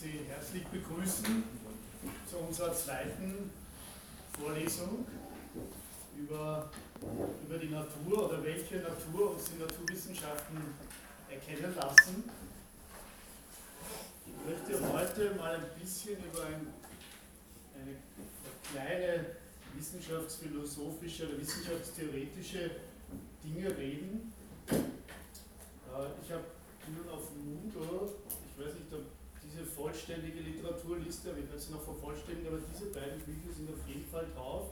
Sie herzlich begrüßen zu unserer zweiten Vorlesung über, über die Natur oder welche Natur uns die Naturwissenschaften erkennen lassen. Ich möchte heute mal ein bisschen über ein, eine kleine wissenschaftsphilosophische oder wissenschaftstheoretische Dinge reden. Äh, ich habe Ihnen auf Moodle, ich weiß nicht, ob diese vollständige Literaturliste, aber ich werde sie noch vervollständigen, aber diese beiden Bücher sind auf jeden Fall drauf.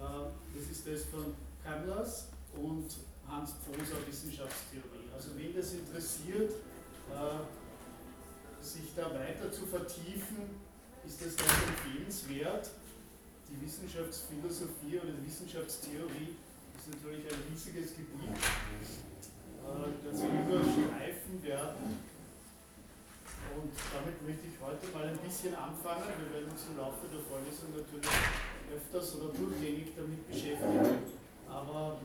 Äh, das ist das von Kamlas und Hans Pfoser Wissenschaftstheorie. Also wen das interessiert, äh, sich da weiter zu vertiefen, ist das ganz empfehlenswert. Die Wissenschaftsphilosophie oder die Wissenschaftstheorie ist natürlich ein riesiges Gebiet, äh, das wir überstreifen werden. Und damit möchte ich heute mal ein bisschen anfangen. Wir werden uns im Laufe der Vorlesung natürlich öfters oder durchgängig damit beschäftigen. Aber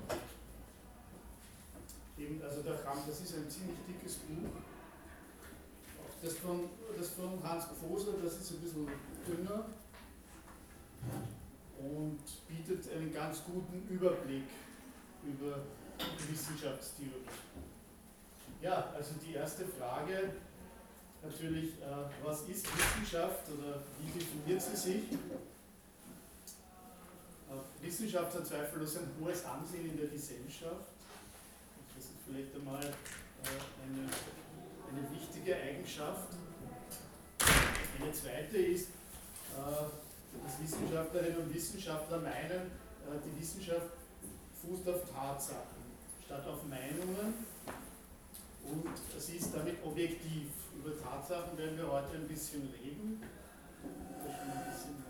eben, also der Kram, das ist ein ziemlich dickes Buch. Das von, das von Hans Pfoser, das ist ein bisschen dünner und bietet einen ganz guten Überblick über die Wissenschaftstheorie. Ja, also die erste Frage, natürlich, äh, was ist Wissenschaft oder wie definiert sie sich? Äh, Wissenschaft hat zweifellos ein hohes Ansehen in der Gesellschaft. Das ist vielleicht einmal äh, eine, eine wichtige Eigenschaft. Eine zweite ist, dass Wissenschaftlerinnen und Wissenschaftler meinen, die Wissenschaft fußt auf Tatsachen statt auf Meinungen und sie ist damit objektiv. Über Tatsachen werden wir heute ein bisschen reden. Ich habe ein bisschen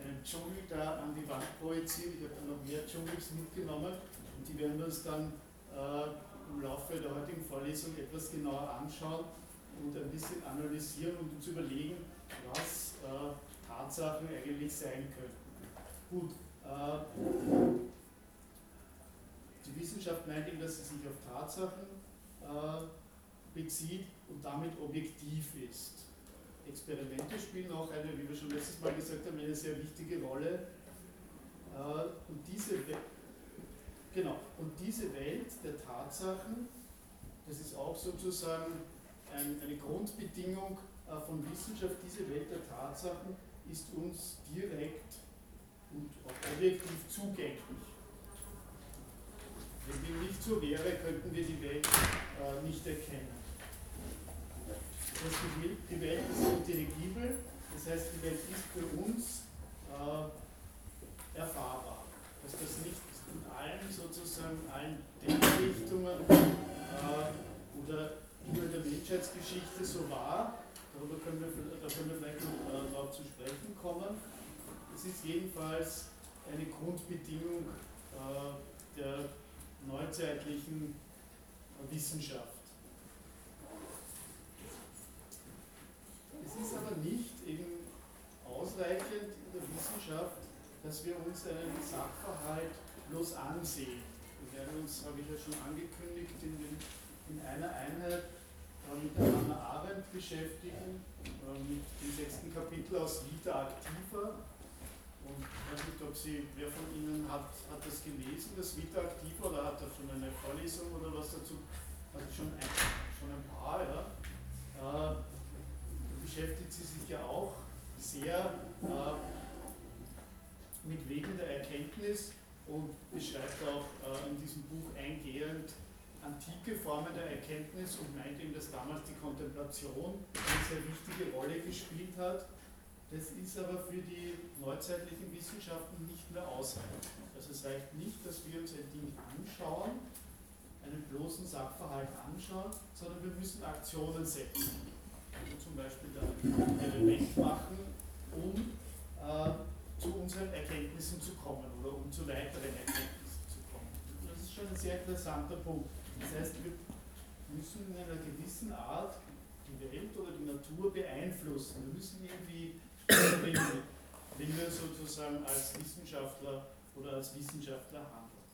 einen Dschungel da an die Wand projiziert. Ich habe dann noch mehr Dschungels mitgenommen und die werden wir uns dann äh, im Laufe der heutigen Vorlesung etwas genauer anschauen und ein bisschen analysieren und uns überlegen, was äh, Tatsachen eigentlich sein könnten. Gut, äh, die Wissenschaft meint eben, dass sie sich auf Tatsachen bezieht und damit objektiv ist. Experimente spielen auch eine, wie wir schon letztes Mal gesagt haben, eine sehr wichtige Rolle. Äh, und diese, genau, und diese Welt der Tatsachen, das ist auch sozusagen eine Grundbedingung äh, von Wissenschaft, diese Welt der Tatsachen ist uns direkt und auch objektiv zugänglich. Wenn dem nicht so wäre, könnten wir die Welt äh, nicht erkennen. Das heißt, die Welt ist intelligibel, das heißt, die Welt ist für uns äh, erfahrbar. Dass das nicht in allen sozusagen, allen Denkrichtungen äh, oder in der Menschheitsgeschichte so war, darüber können wir, da können wir vielleicht noch äh, darauf zu sprechen kommen. Es ist jedenfalls eine Grundbedingung äh, der neuzeitlichen Wissenschaft. Es ist aber nicht eben ausreichend in der Wissenschaft, dass wir uns einen Sachverhalt bloß ansehen. Wir werden uns, habe ich ja schon angekündigt, in, den, in einer Einheit äh, mit der Hannah Arendt beschäftigen, äh, mit dem sechsten Kapitel aus Vita Activa und ich weiß nicht, ob Sie, wer von Ihnen hat, hat das gelesen, das Vita Activa, oder hat da schon eine Vorlesung oder was dazu? Also schon ein, schon ein paar, ja. Äh, beschäftigt sie sich ja auch sehr äh, mit Wegen der Erkenntnis und beschreibt auch äh, in diesem Buch eingehend antike Formen der Erkenntnis und meint eben, dass damals die Kontemplation eine sehr wichtige Rolle gespielt hat das ist aber für die neuzeitlichen Wissenschaften nicht mehr ausreichend. Also es reicht nicht, dass wir uns ein Ding anschauen, einen bloßen Sachverhalt anschauen, sondern wir müssen Aktionen setzen. Also zum Beispiel ein Element machen, um äh, zu unseren Erkenntnissen zu kommen oder um zu weiteren Erkenntnissen zu kommen. Das ist schon ein sehr interessanter Punkt. Das heißt, wir müssen in einer gewissen Art die Welt oder die Natur beeinflussen. Wir müssen irgendwie wenn, wenn wir sozusagen als Wissenschaftler oder als Wissenschaftler handeln.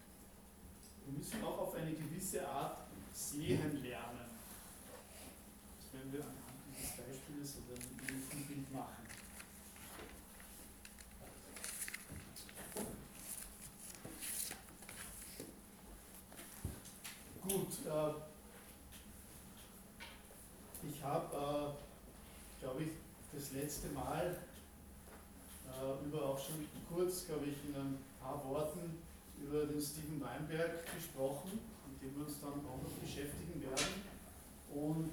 Wir müssen auch auf eine gewisse Art sehen lernen. Das werden wir anhand dieses Beispiels oder ein Bild machen. Gut, äh, ich habe, äh, letzte Mal äh, über auch schon kurz, glaube ich, in ein paar Worten über den Steven Weinberg gesprochen, mit dem wir uns dann auch noch beschäftigen werden. Und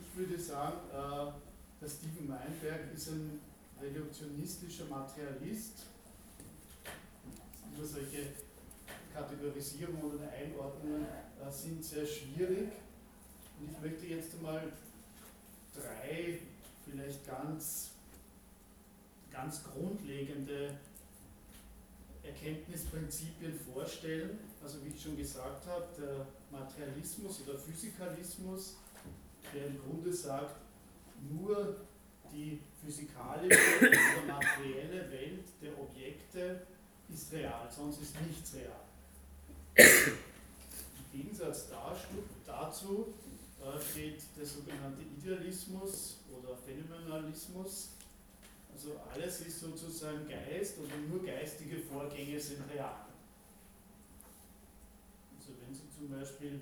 ich würde sagen, äh, der Steven Weinberg ist ein reduktionistischer Materialist. Über solche Kategorisierungen oder Einordnungen äh, sind sehr schwierig. Und ich möchte jetzt einmal drei vielleicht ganz, ganz grundlegende Erkenntnisprinzipien vorstellen. Also wie ich schon gesagt habe, der Materialismus oder Physikalismus, der im Grunde sagt, nur die physikalische oder materielle Welt der Objekte ist real, sonst ist nichts real. Im Gegensatz dazu steht der sogenannte Idealismus oder Phänomenalismus. Also alles ist sozusagen Geist oder nur geistige Vorgänge sind real. Also wenn Sie zum Beispiel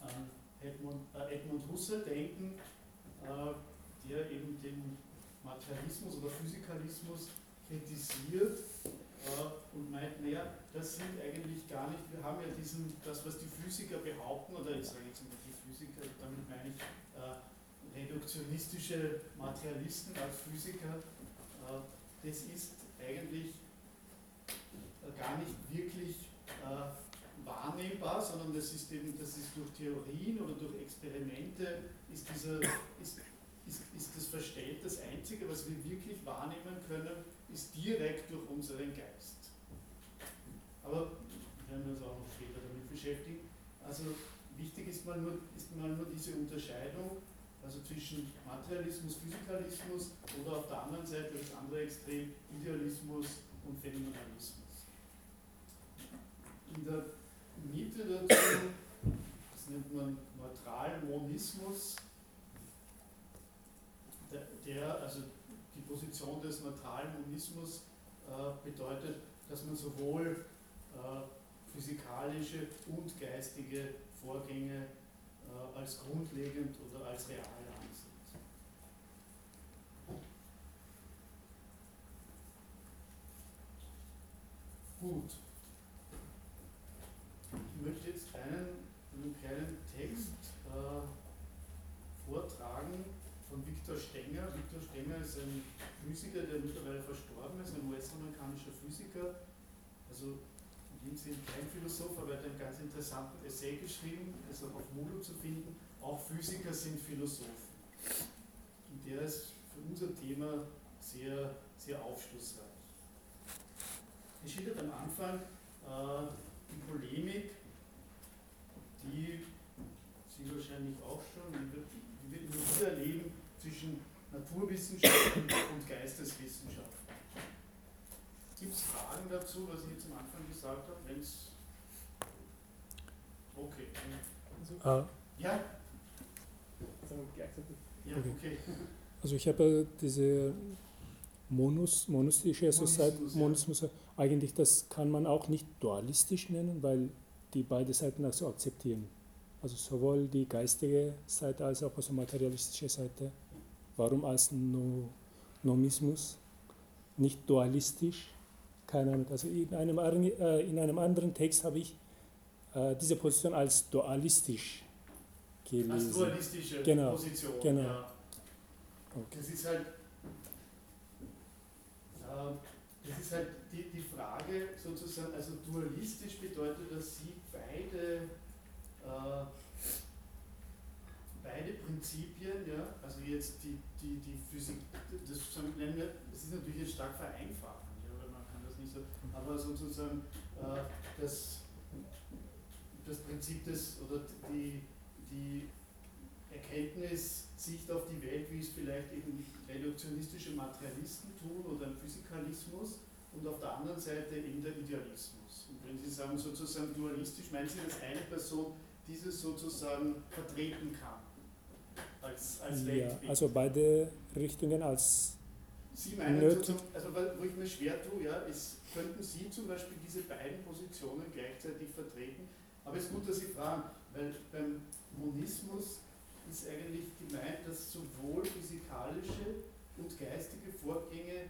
an Edmund, äh Edmund Husserl denken, äh, der eben den Materialismus oder Physikalismus kritisiert und meint, naja, das sind eigentlich gar nicht, wir haben ja diesen, das was die Physiker behaupten, oder ich sage jetzt mal die Physiker, damit meine ich äh, reduktionistische Materialisten als Physiker, äh, das ist eigentlich äh, gar nicht wirklich äh, wahrnehmbar, sondern das ist eben, das ist durch Theorien oder durch Experimente, ist, dieser, ist, ist, ist das Verstellt das Einzige, was wir wirklich wahrnehmen können, ist direkt durch unseren Geist. Aber wir werden uns auch noch später damit beschäftigen. Also wichtig ist mal nur, ist mal nur diese Unterscheidung, also zwischen Materialismus, Physikalismus oder auf der anderen Seite das andere Extrem Idealismus und Phänomenalismus. In der Mitte dazu, das nennt man neutralen Monismus, der, der also die Position des neutralen Monismus äh, bedeutet, dass man sowohl äh, physikalische und geistige Vorgänge äh, als grundlegend oder als real ansieht. Gut. Ich möchte jetzt einen, einen kleinen Text äh, vortragen von Viktor Stenger. Viktor Stenger ist ein Physiker, der mittlerweile verstorben ist, ein US-amerikanischer Physiker. Also in sind kein Philosoph, aber er hat einen ganz interessanten Essay geschrieben, ist auch auf Moodle zu finden. Auch Physiker sind Philosophen. Und der ist für unser Thema sehr, sehr aufschlussreich. Er schildert am Anfang äh, die Polemik, die Sie wahrscheinlich auch schon, die wir immer wieder erleben, zwischen Naturwissenschaften und Geisteswissenschaften. Gibt es Fragen dazu, was ich jetzt am Anfang gesagt habe? Wenn's okay. Ah. Ja? Ja, okay. Also ich habe diese Monus, monistische also Monismus, ja. eigentlich das kann man auch nicht dualistisch nennen, weil die beide Seiten auch so akzeptieren. Also sowohl die geistige Seite als auch die materialistische Seite Warum als no Nomismus? Nicht dualistisch? Keine Ahnung. Also in einem, äh, in einem anderen Text habe ich äh, diese Position als dualistisch gelesen. Als dualistische genau. Position. Genau. Ja. Okay. Das ist halt, äh, das ist halt die, die Frage sozusagen, also dualistisch bedeutet, dass sie beide äh, beide Prinzipien, ja, also jetzt die, die, die Physik, das, nennen wir, das ist natürlich jetzt stark vereinfachend, ja, weil man kann das nicht so, aber sozusagen äh, das, das Prinzip des, oder die, die Erkenntnis, Sicht auf die Welt, wie es vielleicht eben reduktionistische Materialisten tun oder ein Physikalismus und auf der anderen Seite eben der Idealismus. Und wenn Sie sagen sozusagen dualistisch, meinen Sie, dass eine Person dieses sozusagen vertreten kann? Als, als Ja, also beide Richtungen als Sie meinen, Nötig. sozusagen- also wo ich mir schwer tue, ja, ist, könnten Sie zum Beispiel diese beiden Positionen gleichzeitig vertreten? Aber es ist gut, dass Sie fragen, weil beim Monismus ist eigentlich gemeint, dass sowohl physikalische und geistige Vorgänge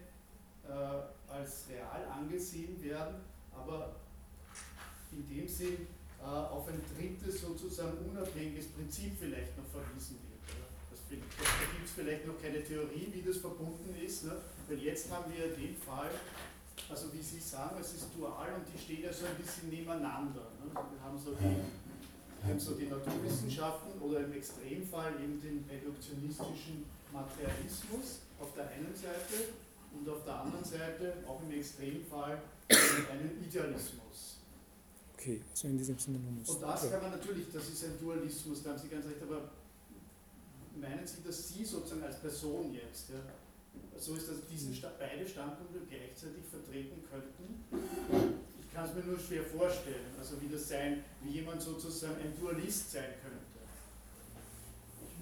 äh, als real angesehen werden, aber in dem Sinn äh, auf ein drittes sozusagen unabhängiges Prinzip vielleicht noch verwiesen wird. Oder? Das, find- das, da gibt es vielleicht noch keine Theorie, wie das verbunden ist, ne? weil jetzt haben wir den Fall, also wie Sie sagen, es ist dual und die stehen ja so ein bisschen nebeneinander. Ne? Wir haben so die, wir haben so die Naturwissenschaften oder im Extremfall eben den reduktionistischen Materialismus auf der einen Seite und auf der anderen Seite auch im Extremfall einen Idealismus. Okay, also in diesem Sinne Monismus. Und das kann man natürlich, das ist ein Dualismus, da haben Sie ganz recht, aber meinen Sie, dass Sie sozusagen als Person jetzt, ja, so ist, dass diese beide Standpunkte gleichzeitig vertreten könnten? Ich kann es mir nur schwer vorstellen, also wie das sein, wie jemand sozusagen ein Dualist sein könnte.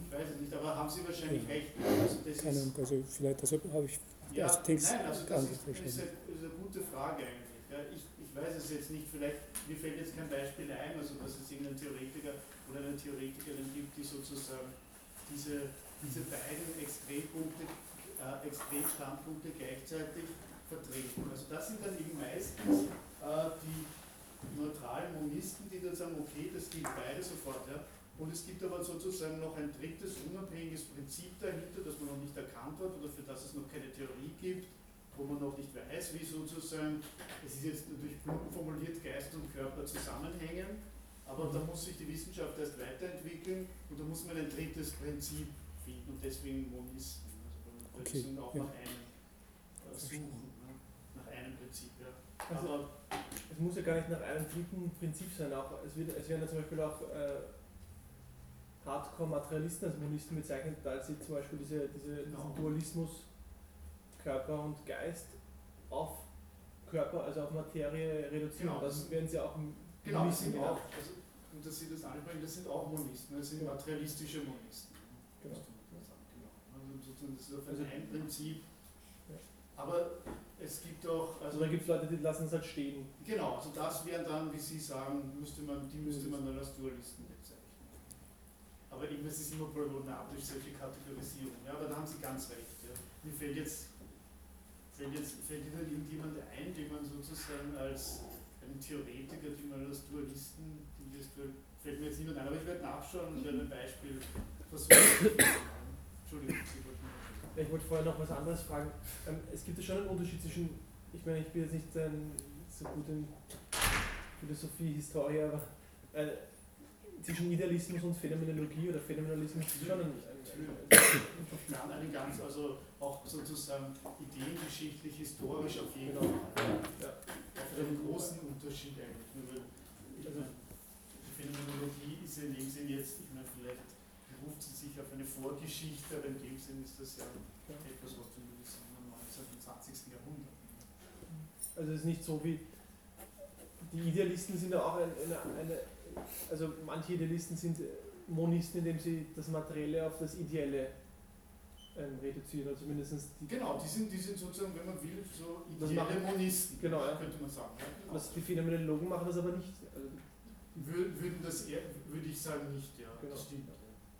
Ich weiß es nicht, aber haben Sie wahrscheinlich Ja. recht. Also das Keine ist, Ahnung, also vielleicht deshalb habe ich ja, also Things nein, also das ist, ist, eine, ist eine gute Frage eigentlich. Ja, ich, ich weiß es jetzt nicht, vielleicht, mir fällt jetzt kein Beispiel ein, also dass es irgendeinen Theoretiker oder eine Theoretikerin gibt, die sozusagen diese, diese beiden Extrempunkte, äh, Extremstandpunkte gleichzeitig vertreten. Also das sind dann eben meistens äh, die neutralen Monisten, die dann sagen, okay, das gilt beide sofort. Ja. Und es gibt aber sozusagen noch ein drittes unabhängiges Prinzip dahinter, das man noch nicht erkannt hat oder für das es noch keine Theorie gibt, wo man noch nicht weiß, wie sozusagen, es ist jetzt natürlich plump formuliert, Geist und Körper zusammenhängen, aber da muss sich die Wissenschaft erst weiterentwickeln und da muss man ein drittes Prinzip finden und deswegen Monisten. Also Okay, auch ja. nach einem äh, suchen, ne? nach einem Prinzip. Ja. Also, Aber es muss ja gar nicht nach einem dritten Prinzip sein. Auch, es, wird, es werden ja zum Beispiel auch äh, Hardcore-Materialisten als Monisten bezeichnet, da sie zum Beispiel diese, diese, Genau. diesen Dualismus Körper und Geist auf Körper, also auf Materie reduzieren. Genau. Das werden sie auch im Genau, das Monisten sind auch, also, dass Sie das ansprechen, das sind auch Monisten, das sind materialistische Monisten. Genau. Genau. Also das ist auf Also- ein Prinzip. Aber es gibt auch, Also also da gibt es Leute, die lassen es halt stehen. genau, also das wären dann, wie Sie sagen, müsste man, die müsste man dann als Dualisten bezeichnen. Aber eben, es ist immer problematisch, solche Kategorisierung. Ja, aber da haben Sie ganz recht. Ja. Mir fällt jetzt, fällt jetzt, fällt Ihnen irgendjemand ein, den man sozusagen als einen Theoretiker, die man als Dualisten, das fällt mir jetzt niemand ein, aber ich werde nachschauen und werde ein Beispiel versuchen. Entschuldigung, Ich wollte vorher noch was anderes fragen. Ähm, es gibt ja schon einen Unterschied zwischen, ich meine, ich bin jetzt nicht ähm, so gut in Philosophie, Historie, aber äh, zwischen Idealismus und Phänomenologie oder Phänomenalismus ist schon ein, ein, einen ganz, also auch sozusagen ideengeschichtlich, historisch auf jeden. Fall. Ja. Auf einen großen Unterschied eigentlich. Also- meine, die Phänomenologie ist ja in dem Sinn jetzt, ich meine, vielleicht beruft sie sich auf eine Vorgeschichte, aber in dem Sinn ist das ja Ja. etwas, was du am 19. und 20. Jahrhundert. Also es ist nicht so wie die Idealisten sind ja auch eine, eine, also manche Idealisten sind Monisten, indem sie das Materielle auf das Ideelle ähm, reduzieren, also mindestens die, Genau, die sind, die sind sozusagen, wenn man will, so Das ideelle machen- Monisten, Genau, ja. könnte man sagen. Ja, genau. was die Phänomenologen machen das aber nicht. Also, Würden das eher, würde ich sagen, nicht, ja. Genau. Das stimmt.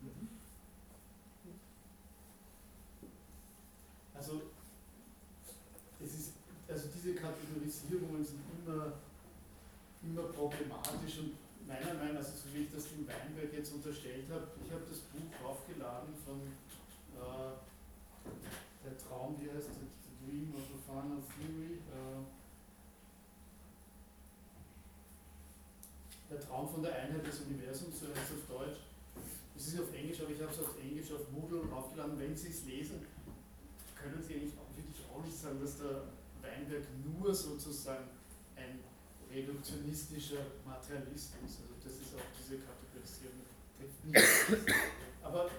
Mhm. Also, es ist, also diese Kategorisierungen sind immer, immer problematisch und meiner Meinung nach, also so wie ich das dem Weinberg jetzt unterstellt habe, ich habe das Buch aufgeladen von äh, der Traum, wie heißt das, The Dream of a Final Theory, äh, der Traum von der Einheit des Universums, so heißt es auf Deutsch. Es ist auf Englisch, aber ich habe es auf Englisch auf Moodle aufgeladen. Wenn Sie es lesen, können Sie eigentlich auch wirklich auch nicht sagen, dass der Weinberg nur sozusagen ein reduktionistischer Materialist ist. Also das ist auch diese Kategorisierung. Aber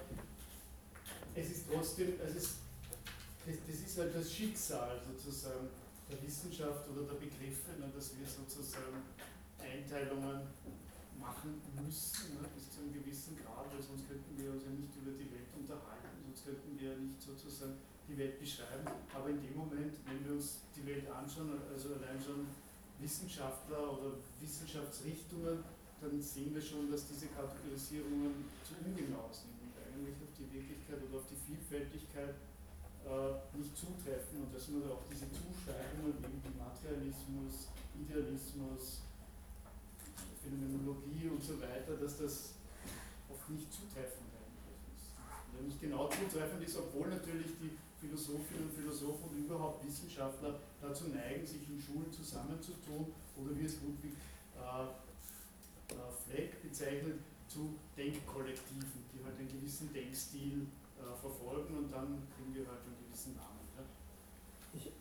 es ist trotzdem, es ist, das, das ist halt das Schicksal sozusagen der Wissenschaft oder der Begriffe, ne, dass wir sozusagen Einteilungen machen müssen, ne, bis zu einem gewissen Grad, weil sonst könnten wir uns ja nicht über die Welt sonst könnten wir nicht sozusagen die Welt beschreiben. Aber in dem Moment, wenn wir uns die Welt anschauen, also allein schon Wissenschaftler oder Wissenschaftsrichtungen, dann sehen wir schon, dass diese Kategorisierungen zu ungenau sind und eigentlich auf die Wirklichkeit oder auf die Vielfältigkeit äh, nicht zutreffen und dass man auch diese Zuschreibungen wie Materialismus, Idealismus, Phänomenologie und so weiter, dass das oft nicht zutreffend ist. Und nicht genau zutreffend ist, obwohl natürlich die Philosophinnen und Philosophen und überhaupt Wissenschaftler dazu neigen, sich in Schulen zusammenzutun oder wie es Ludwig äh, äh, Fleck bezeichnet, zu Denkkollektiven, die halt einen gewissen Denkstil äh, verfolgen und dann kriegen wir halt einen gewissen Namen. Ja? Ich,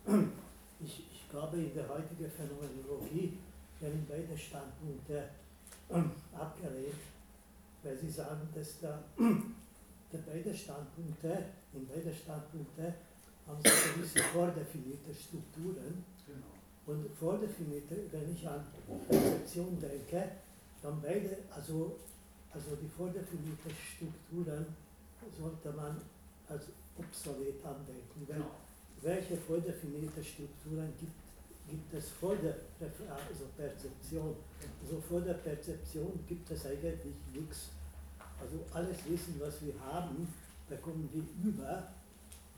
ich, ich glaube, in der heutigen Phänomenologie werden beide Standpunkte abgelehnt, weil sie sagen, dass da, der beide Standpunkte, in beide Standpunkte haben sie gewisse vordefinierte Strukturen. Genau. Und vordefinierte, wenn ich an Rezeption denke, dann beide, also, also die vordefinierte Strukturen sollte man als obsolet andenken. Genau. welche vordefinierte Strukturen gibt gibt es vor der also Perzeption. Also vor der Perzeption gibt es eigentlich nichts. Also alles Wissen, was wir haben, bekommen wir über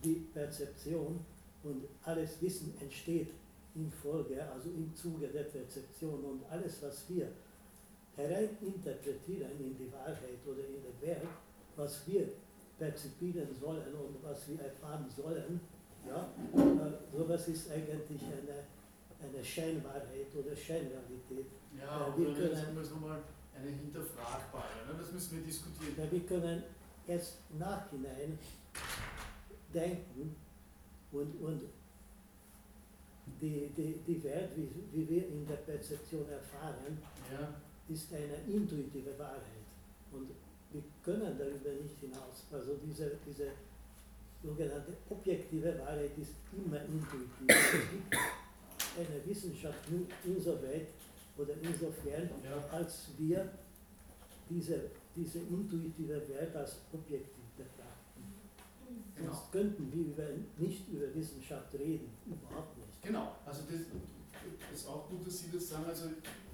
die Perzeption und alles Wissen entsteht in Folge, also im Zuge der Perzeption und alles, was wir hereininterpretieren in die Wahrheit oder in der Welt, was wir perzipieren sollen und was wir erfahren sollen, ja, äh, sowas ist eigentlich eine eine Scheinwahrheit oder Scheinrealität. Ja, äh, wir können, sagen wir so mal eine hinterfragbare. Ne? Das müssen wir diskutieren. Ja, wir können erst nachhinein denken und, und die, die, die Welt, wie, wie wir in der Perzeption erfahren, ja. ist eine intuitive Wahrheit. Und wir können darüber nicht hinaus. Also diese, diese sogenannte objektive Wahrheit ist immer intuitiv. Eine Wissenschaft nur insoweit oder insofern, ja. als wir diese, diese intuitive Welt als objektiv betrachten. Genau. Sonst könnten wir über, nicht über Wissenschaft reden, überhaupt nicht. Genau, also das, das ist auch gut, dass Sie das sagen, also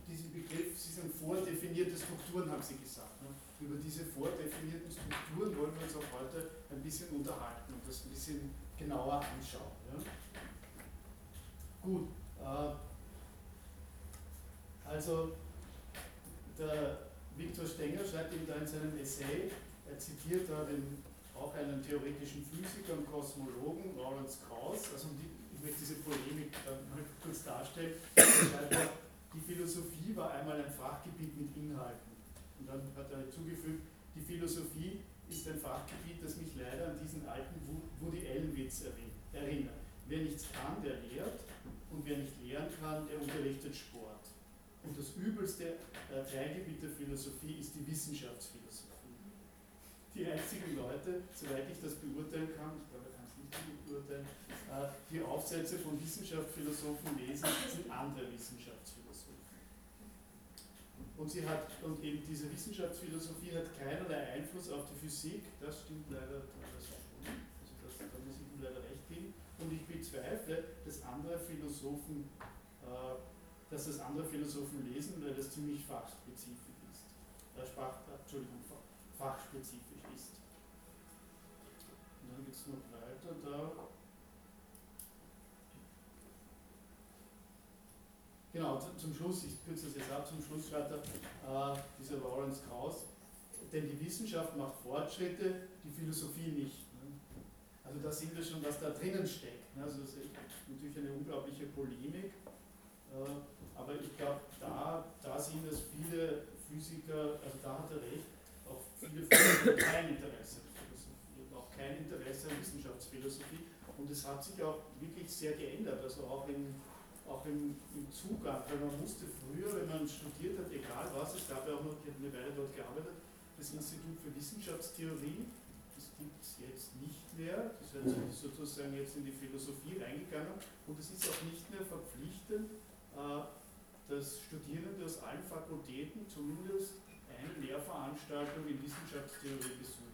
diesen Begriff, Sie sind vordefinierte Strukturen, haben Sie gesagt. Ne? Über diese vordefinierten Strukturen wollen wir uns auch heute ein bisschen unterhalten und das ein bisschen genauer anschauen. Ja? Gut, also, der Viktor Stenger schreibt ihm da in seinem Essay, er zitiert da den, auch einen theoretischen Physiker und Kosmologen, Lawrence Krauss, also die, ich möchte diese Polemik mal kurz darstellen, er schreibt er, die Philosophie war einmal ein Fachgebiet mit Inhalten. Und dann hat er hinzugefügt, die Philosophie ist ein Fachgebiet, das mich leider an diesen alten Woody Allen-Witz erinnert. Wer nichts kann, der lehrt und wer nicht lehren kann, der unterrichtet Sport. Und das übelste äh, Teilgebiet der Philosophie ist die Wissenschaftsphilosophie. Die einzigen Leute, soweit ich das beurteilen kann, ich glaube, ich kann es nicht beurteilen, äh, die Aufsätze von Wissenschaftsphilosophen lesen, sind andere Wissenschaftsphilosophen. Und, sie hat, und eben diese Wissenschaftsphilosophie hat keinerlei Einfluss auf die Physik, das stimmt leider das schon. Also das, da muss ich ihm leider recht geben. Bezweifle, dass andere Philosophen, äh, dass das andere Philosophen lesen, weil das ziemlich fachspezifisch ist. Äh, Sprach, Entschuldigung, fachspezifisch ist. Und dann geht es noch weiter da. Genau, zum Schluss, ich kürze das jetzt ab, zum Schluss schreibt er, äh, dieser Lawrence Krauss, denn die Wissenschaft macht Fortschritte, die Philosophie nicht. Also da sehen wir schon, was da drinnen steckt. Also das ist natürlich eine unglaubliche Polemik, äh, aber ich glaube, da, da sehen das viele Physiker, also da hat er recht, auch viele Physiker kein Interesse an Philosophie auch kein Interesse an Wissenschaftsphilosophie. Und es hat sich auch wirklich sehr geändert, also auch im, auch im, im Zugang, weil man musste früher, wenn man studiert hat, egal was, es gab ja auch noch, ich habe eine Weile dort gearbeitet, das Institut für Wissenschaftstheorie, gibt es jetzt nicht mehr. Das ist sozusagen jetzt in die Philosophie reingegangen und es ist auch nicht mehr verpflichtend, äh, dass Studierende aus allen Fakultäten zumindest eine Lehrveranstaltung in Wissenschaftstheorie besuchen.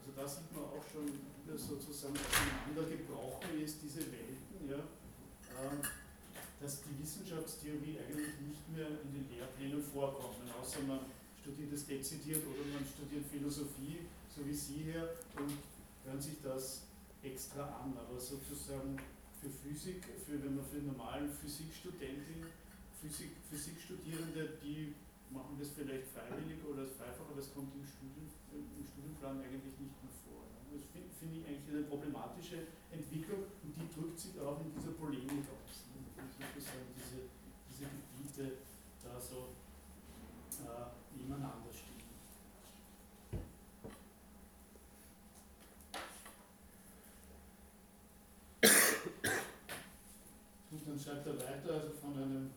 Also da sieht man auch schon, wie das sozusagen aufeinander gebrochen ist, diese Welten, ja, äh, dass die Wissenschaftstheorie eigentlich nicht mehr in den Lehrplänen vorkommt, außer man studiert es dezidiert oder man studiert Philosophie, so wie Sie hier, und hören sich das extra an, aber sozusagen für Physik, für, wenn man für normalen Physikstudenten, Physik, Physikstudierende, die machen das vielleicht freiwillig oder als Freifach, aber es kommt im, Studium, im Studienplan eigentlich nicht mehr vor. Das finde find ich eigentlich eine problematische Entwicklung und die drückt sich auch in dieser Polemik aus. Ne? Sozusagen diese, diese Gebiete da so äh, nebeneinander stehen. Und dann schreibt er weiter, also von einem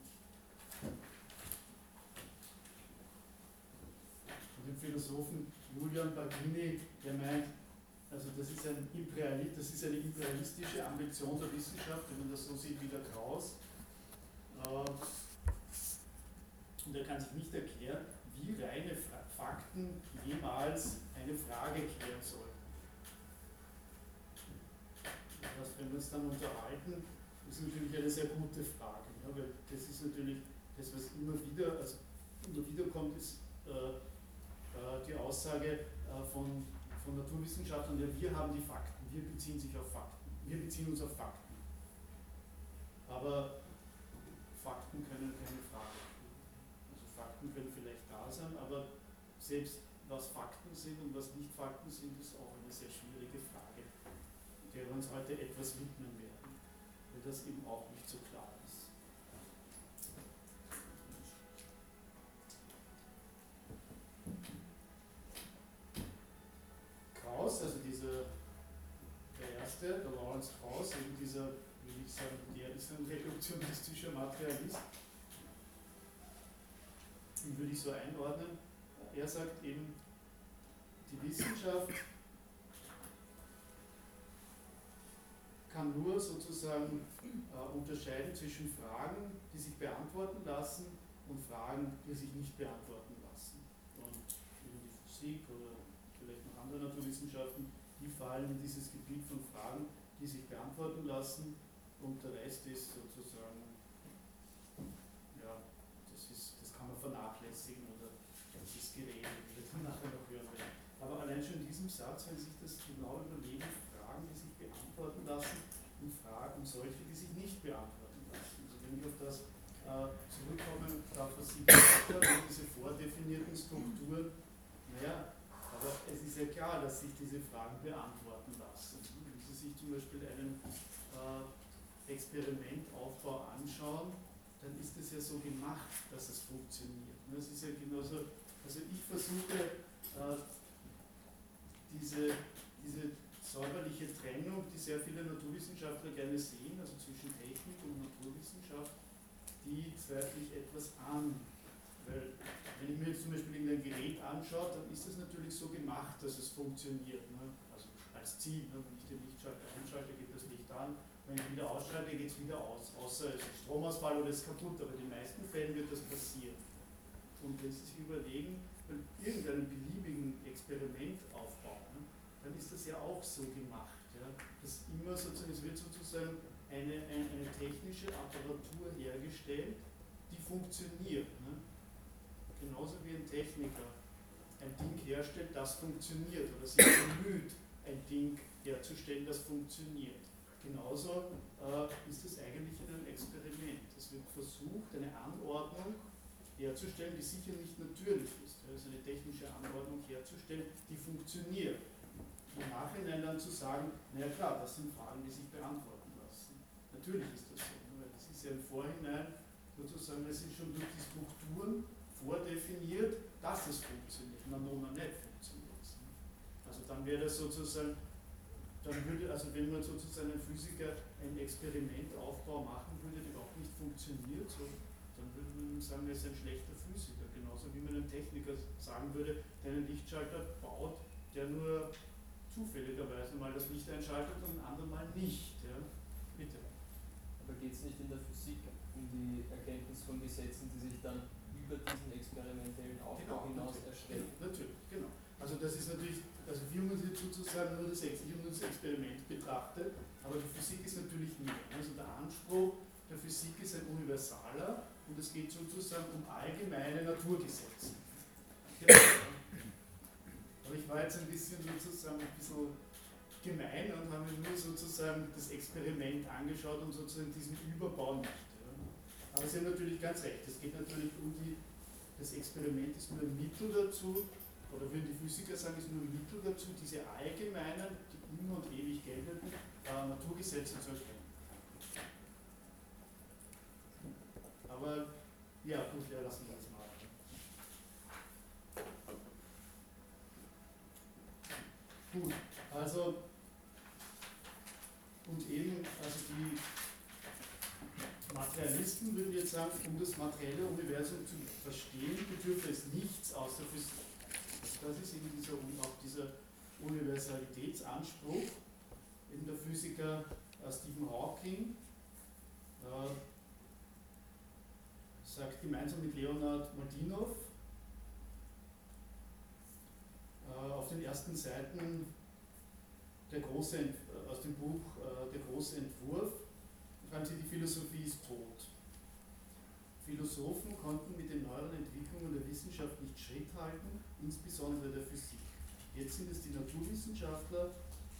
von dem Philosophen Julian Bagini, der meint, also das ist, ein Imperialist, das ist eine imperialistische Ambition der Wissenschaft, wenn man das so sieht wie der Kraus. Äh, und er kann sich nicht erklären, wie reine Fakten jemals eine Frage klären sollten. Das, wenn wir uns dann unterhalten, ist natürlich eine sehr gute Frage, ja, weil das ist natürlich das, was immer wieder, also immer wieder kommt, ist äh, äh, die Aussage äh, von, von Naturwissenschaftlern, ja, wir haben die Fakten, wir beziehen sich auf Fakten, wir beziehen uns auf Fakten. Aber Fakten können keine Frage Also Fakten können vielleicht da sein, aber selbst was Fakten sind und was nicht Fakten sind, ist auch eine sehr schwierige Frage, der wir uns heute etwas widmen werden das eben auch nicht so klar reduktionistischer Materialist, den würde ich so einordnen. Er sagt eben, die Wissenschaft kann nur sozusagen äh, unterscheiden zwischen Fragen, die sich beantworten lassen und Fragen, die sich nicht beantworten lassen. Und in die Physik oder vielleicht noch andere Naturwissenschaften, die fallen in dieses Gebiet von Fragen, die sich beantworten lassen und der Rest ist sozusagen, ja, das, ist, das kann man vernachlässigen oder das ist geregelt, wie wir dann nachher noch hören werden. Aber allein schon in diesem Satz, wenn sich das genau überlegen, Fragen, die sich beantworten lassen und Fragen, solche, die sich nicht beantworten lassen. Also wenn ich auf das äh, zurückkommen darf, was Sie gesagt haben, diese vordefinierten Strukturen, naja, aber es ist ja klar, dass sich diese Fragen beantworten lassen. Wenn Sie sich zum Beispiel einen äh, Experimentaufbau anschauen, dann ist es ja so gemacht, dass es funktioniert. Es ist ja genauso, also ich versuche äh, diese, diese säuberliche Trennung, die sehr viele Naturwissenschaftler gerne sehen, also zwischen Technik und Naturwissenschaft, die zweifle ich etwas an. Weil wenn ich mir jetzt zum Beispiel irgendein Gerät anschaue, dann ist es natürlich so gemacht, dass es funktioniert. Ne? Also als Ziel, ne? wenn ich den Lichtschalter einschalte, geht das Licht an, wenn ich wieder ausschalte, geht es wieder aus. Außer es ist Stromausfall oder es ist kaputt, aber in den meisten Fällen wird das passieren. Und wenn Sie sich überlegen, wenn irgendeinen beliebigen Experiment aufbauen, dann ist das ja auch so gemacht. Ja? Dass immer sozusagen, es wird sozusagen eine, eine, eine technische Apparatur hergestellt, die funktioniert. Ne? Genauso wie ein Techniker ein Ding herstellt, das funktioniert oder sich bemüht, ein Ding herzustellen, das funktioniert. Genauso äh, ist es eigentlich in einem Experiment. Es wird versucht, eine Anordnung herzustellen, die sicher nicht natürlich ist. Also eine technische Anordnung herzustellen, die funktioniert im Nachhinein dann zu sagen, naja klar, das sind Fragen, die sich beantworten lassen. Natürlich ist das so, weil das ist ja im Vorhinein sozusagen, es ist schon durch die Strukturen vordefiniert, dass es funktioniert, na nona nicht funktioniert. Also dann wäre das sozusagen, dann würde, also wenn man sozusagen ein Physiker ein Experimentaufbau machen würde, der überhaupt nicht funktioniert, so, dann würde man sagen, er ist ein schlechter Physiker. Genauso wie man einem Techniker sagen würde, der einen Lichtschalter baut, der nur zufälligerweise mal das Licht einschaltet und ein andermal nicht. Ja? Bitte. Aber geht es nicht in der Physik um die Erkenntnis von Gesetzen, die sich dann über diesen experimentellen Aufbau genau, hinaus erstellen? Natürlich, genau. Also das ist natürlich, also wie man sich zu sozusagen nur das, das Experiment betrachtet, aber die Physik ist natürlich mehr. Also der Anspruch der Physik ist ein universaler und es geht sozusagen um allgemeine Naturgesetze. Aber ich war jetzt ein bisschen sozusagen ein bisschen gemein und habe mir nur sozusagen das Experiment angeschaut und sozusagen diesen Überbau nicht. Aber Sie haben natürlich ganz recht, es geht natürlich um die, das Experiment ist nur ein Mittel dazu, oder würden die Physiker sagen, ist nur ein Mittel dazu, diese allgemeinen, die immer und ewig geltenden äh, Naturgesetze zu erkennen. Aber ja, gut, ja, lassen wir das mal. Gut, also und eben, also die Materialisten würden jetzt sagen, um das materielle Universum zu verstehen, bedürfe es nichts außer Physik. Das ist eben dieser, auch dieser Universalitätsanspruch, eben der Physiker äh, Stephen Hawking äh, sagt gemeinsam mit Leonard Maldinov äh, auf den ersten Seiten der große, äh, aus dem Buch äh, Der große Entwurf, schreiben sie, die Philosophie ist tot. Philosophen konnten mit den neueren Entwicklungen der Wissenschaft nicht Schritt halten, insbesondere der Physik. Jetzt sind es die Naturwissenschaftler,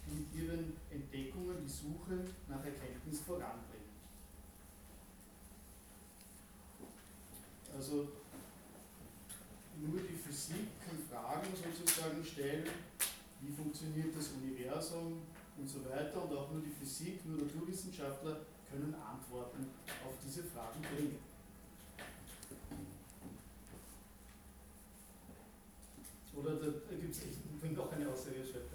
die mit ihren Entdeckungen die Suche nach Erkenntnis voranbringen. Also nur die Physik kann Fragen sozusagen stellen, wie funktioniert das Universum und so weiter. Und auch nur die Physik, nur Naturwissenschaftler können Antworten auf diese Fragen bringen. Oder da, da gibt es, ich bringe auch eine Aussage, schreibt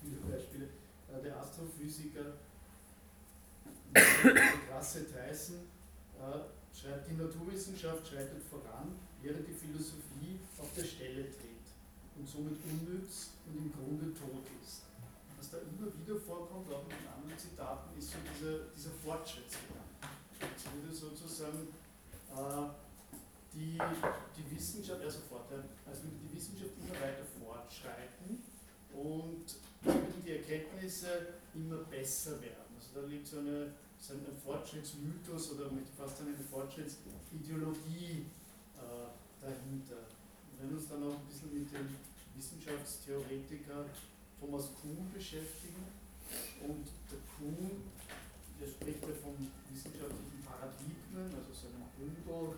viele Beispiele. Äh, der Astrophysiker Klasse Tyson äh, schreibt, die Naturwissenschaft schreitet voran, während die Philosophie auf der Stelle tritt und somit unnütz und im Grunde tot ist. Was da immer wieder vorkommt, auch in anderen Zitaten, ist so dieser, dieser Fortschrittsgedanke. Es würde sozusagen äh, die, die Wissenschaft, also, Vorteil, also würde die Wissenschaft immer weiter fortschreiten und würden die Erkenntnisse immer besser werden. Also da liegt so, eine, so ein Fortschrittsmythos oder fast eine Fortschrittsideologie äh, dahinter. Wir uns dann auch ein bisschen mit dem Wissenschaftstheoretiker Thomas Kuhn beschäftigen. Und der Kuhn, der spricht ja von wissenschaftlichen Paradigmen, also so einem Bündel,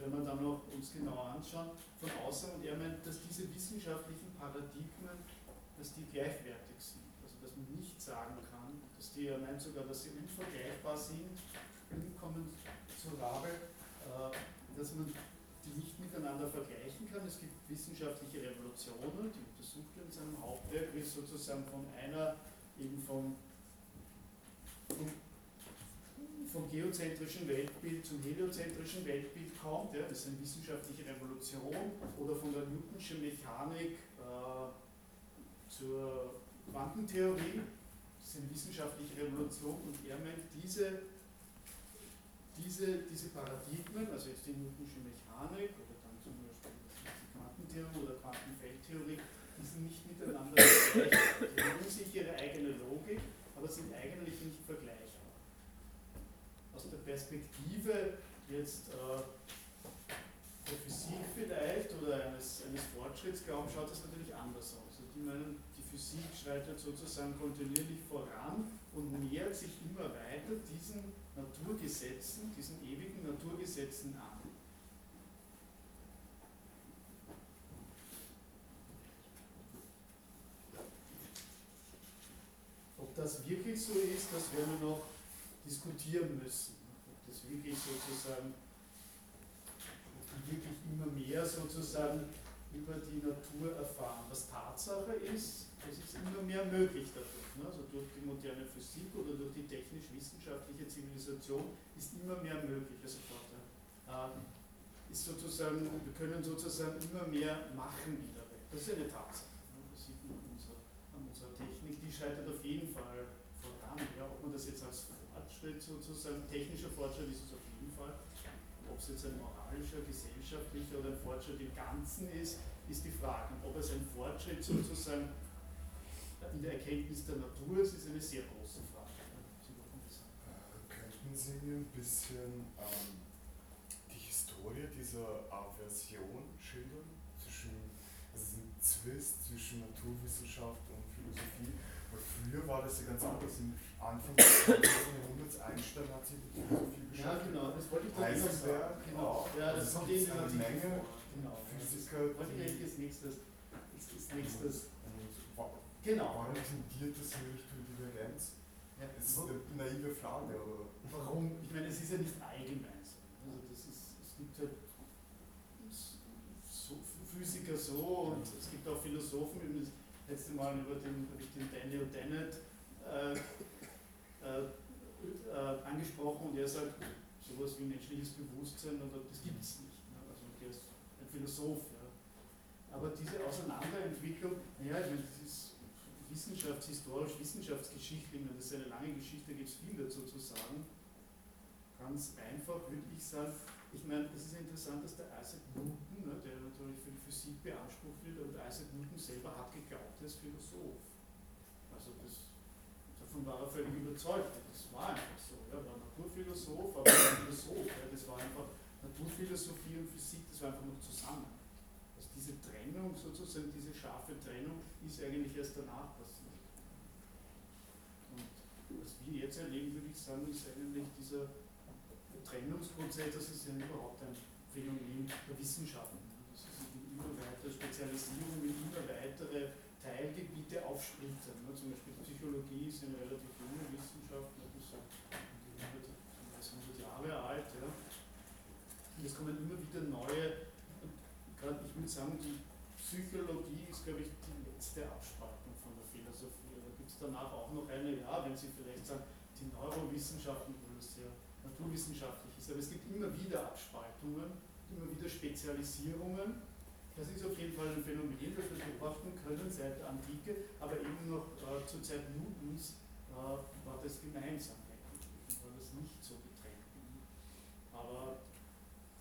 wenn man dann noch uns genauer anschauen, von außen. Und er meint, dass diese wissenschaftlichen Paradigmen, dass die gleichwertig sind. Also dass man nicht sagen kann, dass die, er meint sogar, dass sie unvergleichbar sind, umkommen zu Rabe, äh, dass man die nicht miteinander vergleichen kann. Es gibt wissenschaftliche Revolutionen, die untersucht er in seinem Hauptwerk, wie sozusagen von einer eben vom, vom, vom geozentrischen Weltbild zum heliozentrischen Weltbild kommt. Ja, das ist eine wissenschaftliche Revolution oder von der Newtonschen Mechanik äh, zur Quantentheorie. Das ist eine wissenschaftliche Revolution und er meint, diese diese, diese Paradigmen, also jetzt die Newtonsche Mechanik oder dann zum Beispiel die Quantentheorie oder Quantenfeldtheorie, die sind nicht miteinander vergleichbar. Die haben sich ihre eigene Logik, aber sind eigentlich nicht vergleichbar. Aus der Perspektive jetzt äh, der Physik vielleicht oder eines, eines Fortschrittsglaubens schaut das natürlich anders aus. Also die meinen, die Physik schreitet sozusagen kontinuierlich voran und nähert sich immer weiter diesen Naturgesetzen, diesen ewigen Naturgesetzen an. Ob das wirklich so ist, das werden wir noch diskutieren müssen. Ob das wirklich sozusagen, wirklich immer mehr sozusagen über die Natur erfahren. Was Tatsache ist, es ist immer mehr möglich dadurch. Ne? Also durch die moderne Physik oder durch die technisch-wissenschaftliche Zivilisation ist immer mehr möglich. Also äh, ist sozusagen, wir können sozusagen immer mehr machen wieder. Das ist eine Tatsache. Ne? Das sieht man an unserer, an unserer Technik, die schreitet auf jeden Fall voran. Ja, ob man das jetzt als Fortschritt sozusagen, technischer Fortschritt ist es auf jeden Fall. ob es jetzt ein moralischer, gesellschaftlicher oder ein Fortschritt im Ganzen ist, ist die Frage. Und ob es ein Fortschritt sozusagen in der Erkenntnis der Natur ist, ist eine sehr große Frage. Könnten Sie mir ein bisschen ähm, die Historie dieser Aversion schildern? Zwischen, also diesen Zwist zwischen Naturwissenschaft und Philosophie? Früher war das ja ganz anders. Im Anfang des 20. Jahrhunderts Einstein hat sich mit Philosophie Ja, beschäftigt. genau, das wollte ich doch Heisenberg sagen. Genau. Ja, das Also in gibt den eine Menge. Genau. Physiker, Wollte ich eigentlich als nächstes, als, als nächstes, genau. warum tendiert das in Richtung Divergenz? Ja, Das ist eine naive Frage, aber Warum? Ich meine, es ist ja nicht allgemein so. Also das ist, es gibt halt so Physiker so und es gibt auch Philosophen, das letzte Mal über den, den Daniel Dennett äh, äh, äh, angesprochen und er sagt, sowas wie menschliches Bewusstsein, oder das gibt es nicht. Ne? Also der ist ein Philosoph. Ja. Aber diese Auseinanderentwicklung, ja, ich meine, das ist wissenschaftshistorisch, wissenschaftsgeschichtlich, das ist eine lange Geschichte, gibt es viel dazu zu sagen. Ganz einfach würde ich sagen, ich meine, es ist interessant, dass der Isaac Newton, ne, der natürlich für die Physik beansprucht wird, der Isaac Newton selber hat geglaubt, er ist Philosoph. Also das, davon war er völlig überzeugt. Das war einfach so. Er war Naturphilosoph, aber ein Philosoph. Das war einfach Naturphilosophie und Physik, das war einfach noch zusammen. Also diese Trennung, sozusagen diese scharfe Trennung, ist eigentlich erst danach passiert. Und was wir jetzt erleben, würde ich sagen, ist eigentlich dieser Trennungsprozess, das ist ja überhaupt ein Phänomen der Wissenschaften. Das ist eine immer weitere Spezialisierung, in immer weitere Teilgebiete aufsplittern. Zum Beispiel Psychologie ist eine relativ junge Wissenschaft, so um die 100, 100 Jahre alt. Ja? Und es kommen immer wieder neue, gerade ich würde sagen, die Psychologie ist, glaube ich, die letzte Abspaltung von der Philosophie. Da gibt es danach auch noch eine, ja, wenn Sie vielleicht sagen, die Neurowissenschaften, obwohl das ja naturwissenschaftlich ist, aber es gibt immer wieder Abspaltungen, immer wieder Spezialisierungen. Das ist auf jeden Fall ein Phänomen, das wir beobachten können seit der Antike, aber eben noch äh, zur Zeit Newtons äh, war das gemeinsam war das nicht so getrennt. Aber,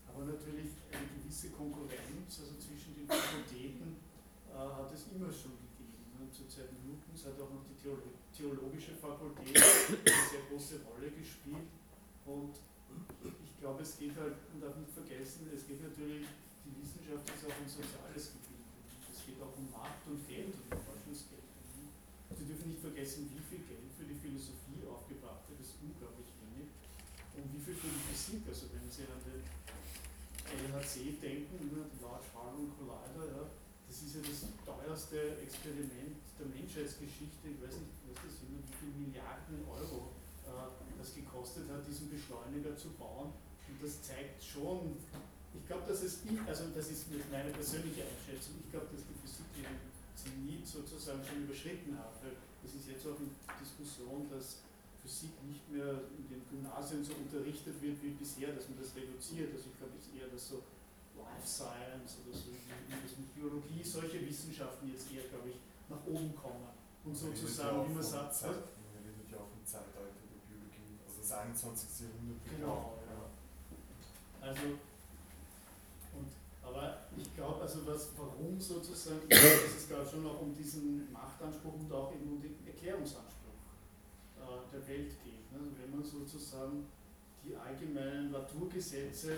aber natürlich eine gewisse Konkurrenz, also zwischen den Fakultäten, äh, hat es immer schon gegeben. Ne? Zur Zeit Newtons hat auch noch die Theolo theologische Fakultät eine sehr große Rolle gespielt. Und ich glaube, es geht halt, man darf nicht vergessen, es geht natürlich, die Wissenschaft ist auch ein soziales Gebiet. Es geht auch um Macht und Geld und um Forschungsgeld. Sie dürfen nicht vergessen, wie viel Geld für die Philosophie aufgebracht wird, das ist unglaublich wenig. Und wie viel für die Physik, also wenn Sie an den LHC denken, den Large Hadron Collider, ja, das ist ja das teuerste Experiment der Menschheitsgeschichte, ich weiß nicht, was das sind, wie viele Milliarden Euro äh, das gekostet hat, diesen Beschleuniger zu bauen. Und das zeigt schon, ich glaube, dass es, also das ist meine persönliche Einschätzung, ich glaube, dass die Physik ihren Zenit sozusagen schon überschritten hat. Weil es ist jetzt auch eine Diskussion, dass Physik nicht mehr in den Gymnasien so unterrichtet wird wie bisher, dass man das reduziert. Also ich glaube, es ist eher, dass so Life Science oder so, das mit Biologie, solche Wissenschaften jetzt eher, glaube ich, nach oben kommen. Und sozusagen, wie man sagt, Zeit, man redet ja auch vom Zeitalter das 21. Jahrhundert. Genau, ja. Also, und, aber ich glaube, also was, warum sozusagen, dass es glaube schon auch um diesen Machtanspruch und auch eben um den Erklärungsanspruch äh, der Welt geht. Ne? Also wenn man sozusagen die allgemeinen Naturgesetze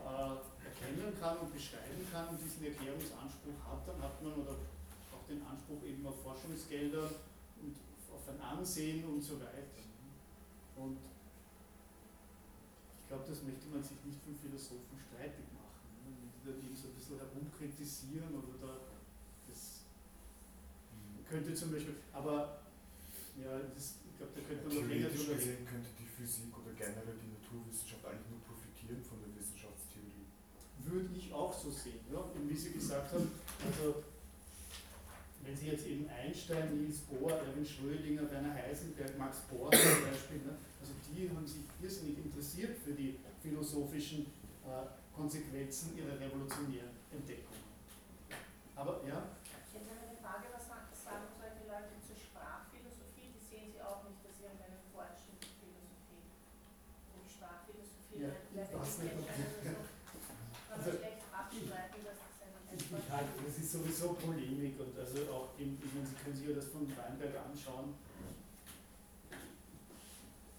äh, erkennen kann und beschreiben kann und diesen Erklärungsanspruch hat, dann hat man oder auch den Anspruch eben auf Forschungsgelder und auf ein Ansehen und so weiter. Und ich glaube, das möchte man sich nicht von Philosophen streitig machen. die dann eben so ein bisschen herumkritisieren oder da das könnte zum Beispiel, aber ja, das, ich glaube, da könnte man noch länger drüber reden. könnte die Physik oder generell die Naturwissenschaft eigentlich nur profitieren von der Wissenschaftstheorie. Würde ich auch so sehen. Ja? Und wie Sie gesagt haben, also wenn Sie jetzt eben Einstein, Niels Bohr, Erwin Schrödinger, Werner Heisenberg, Max Born zum Beispiel, ne? also die haben sich irrsinnig interessiert für die philosophischen äh, Konsequenzen ihrer revolutionären Entdeckungen. Aber ja, Ich hätte eine Frage, was sagen sagen solche Leute zur Sprachphilosophie? Die sehen Sie auch nicht als irgendeinen Fortschritt der Philosophie. Und die Sprachphilosophie Ja, Vielleicht ich weiß nicht, ob- Kann man Also, schlecht abstreiten, dass das eine Das ist sowieso Polemik und also auch, im, ich meine, Sie können sich ja das von Weinberg anschauen,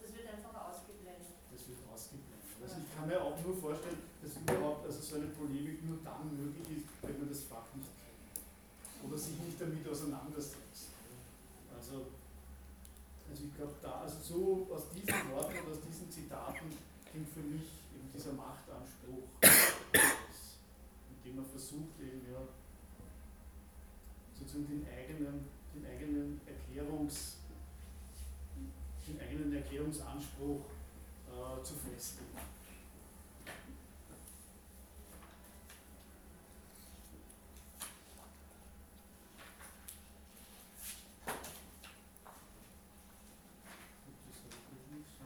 Das wird einfach ausgeblendet. das wird ausgeblendet. Also ich kann mir auch nur vorstellen, dass überhaupt also so eine Polemik nur dann möglich ist, wenn man das Fach nicht kennt. Oder sich nicht damit auseinandersetzt. Also, also ich glaube da, also so aus diesen Worten oder aus diesen Zitaten klingt für mich eben dieser Machtanspruch, aus, mit dem man versucht eben ja sozusagen den eigenen, den eigenen Erklärungs, den eigenen Erklärungsanspruch äh, zu festigen. Das habe ich nicht so.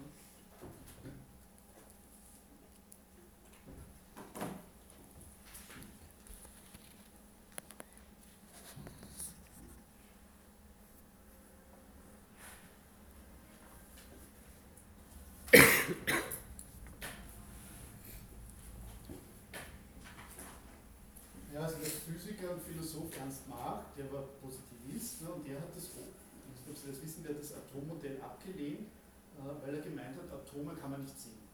Ja, also der Physiker und Philosoph Ernst Mach, der war Positivist ne, und der hat das, ich ob Sie das wissen, der hat das Atommodell abgelehnt, äh, weil er gemeint hat, Atome kann man nicht sehen.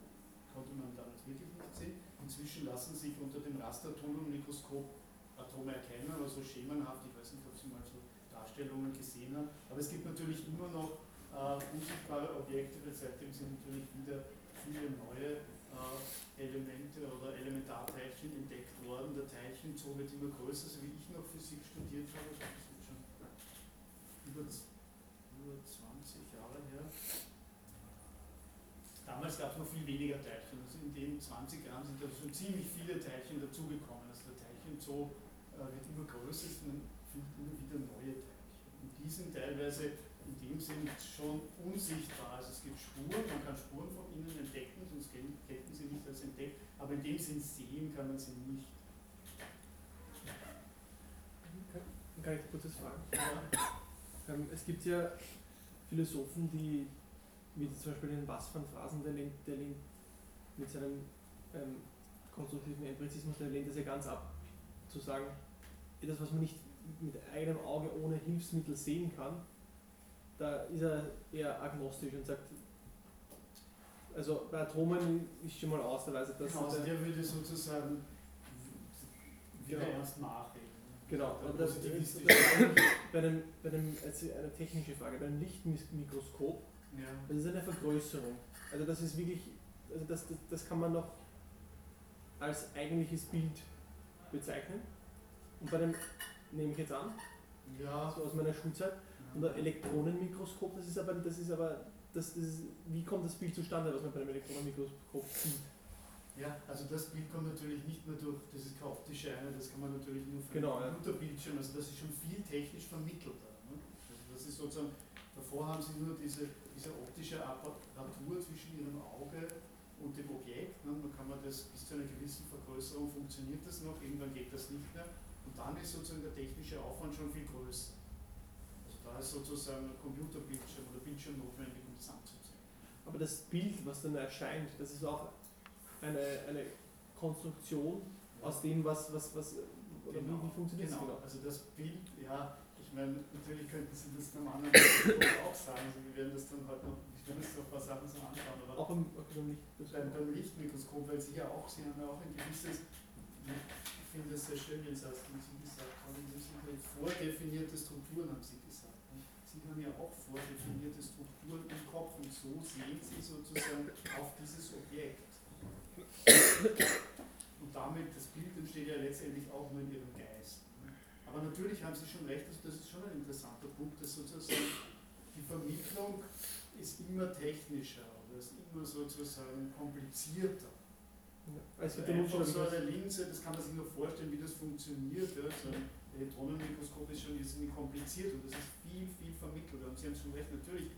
Konnte man damals wirklich nicht sehen. Inzwischen lassen sich unter dem Rastertunnelmikroskop Atome erkennen, aber so schemenhaft, ich weiß nicht, ob Sie mal so Darstellungen gesehen haben. Aber es gibt natürlich immer noch äh, unsichtbare Objekte, weil seitdem sind natürlich wieder viele neue Elemente oder Elementarteilchen entdeckt worden. Der Teilchenzoo wird immer größer, so wie ich noch Physik studiert habe, das ist schon über, z- über 20 Jahre her. Damals gab es noch viel weniger Teilchen. Also in den 20 Jahren sind da schon ziemlich viele Teilchen dazugekommen. Also der Teilchenzoo äh, wird immer größer, es findet immer wieder neue Teilchen. Und die sind teilweise in dem Sinn schon unsichtbar. Also es gibt Spuren, man kann Spuren von ihnen entdecken, sonst hätten sie nicht als entdeckt, aber in dem Sinn sehen kann man sie nicht. Kann, ich kurzes fragen? Ähm, es gibt ja Philosophen, die, wie zum Beispiel den Bas van Phrasen, der lehnt, der lehnt mit seinem ähm, konstruktiven Empirizismus, der lehnt das ja ganz ab, zu sagen, das, was man nicht mit eigenem Auge ohne Hilfsmittel sehen kann, da ist er eher agnostisch und sagt, also bei Atomen ist schon mal aus, da weiß er, dass Genau, also der, der würde sozusagen wie der Genau. Ernst Mach reden. Genau, Der aber das, positivistische- bei einem, bei einem, jetzt eine technische Frage, bei einem Lichtmikroskop, ja. das ist eine Vergrößerung. Also das ist wirklich, also das, das, das kann man noch als eigentliches Bild bezeichnen. Und bei dem, nehme ich jetzt an, ja, so aus meiner Schulzeit, und Elektronenmikroskop, das ist aber, das ist aber, das, das ist, wie kommt das Bild zustande, was man bei einem Elektronenmikroskop sieht? Ja, also das Bild kommt natürlich nicht nur durch, das ist keine optische Einheit, das kann man natürlich nur von Genau, einem Computerbildschirm, also das ist schon viel technisch vermittelter. Ne? Also das ist sozusagen, davor haben sie nur diese, diese optische Apparatur zwischen ihrem Auge und dem Objekt. Ne? Dann kann man das bis zu einer gewissen Vergrößerung funktioniert das noch, irgendwann geht das nicht mehr. Und dann ist sozusagen der technische Aufwand schon viel größer. Da ist sozusagen ein Computerbildschirm oder Bildschirm notwendig, um das anzuzeigen. Aber das Bild, was dann erscheint, das ist auch eine, eine Konstruktion aus dem, was, was, was oder wie, wie funktioniert genau. das genau? Also das Bild, ja, ich meine, natürlich könnten Sie das beim anderen Mikroskop auch sagen, also wir werden das dann halt noch, ich werde uns noch ein paar Sachen so anschauen, aber Auch im, Licht. beim, beim Lichtmikroskop, weil Sie ja auch, Sie haben ja auch ein gewisses, ich finde das sehr schön, den Sie gesagt haben, Sie halt vordefinierte Strukturen, haben Sie gesagt. Sie haben ja auch vordefinierte Strukturen im Kopf und so sehen Sie sozusagen auf dieses Objekt. Und damit, das Bild entsteht ja letztendlich auch nur in Ihrem Geist. Aber natürlich haben Sie schon recht, also das ist schon ein interessanter Punkt, dass sozusagen die Vermittlung ist immer technischer oder ist immer sozusagen komplizierter. Also den einfach so eine Linse, das kann man sich nur vorstellen, wie das funktioniert. Ja. So Elektronenmikroskop ist schon irrsinnig kompliziert und das ist viel, viel vermittelt. Und Sie haben schon recht, natürlich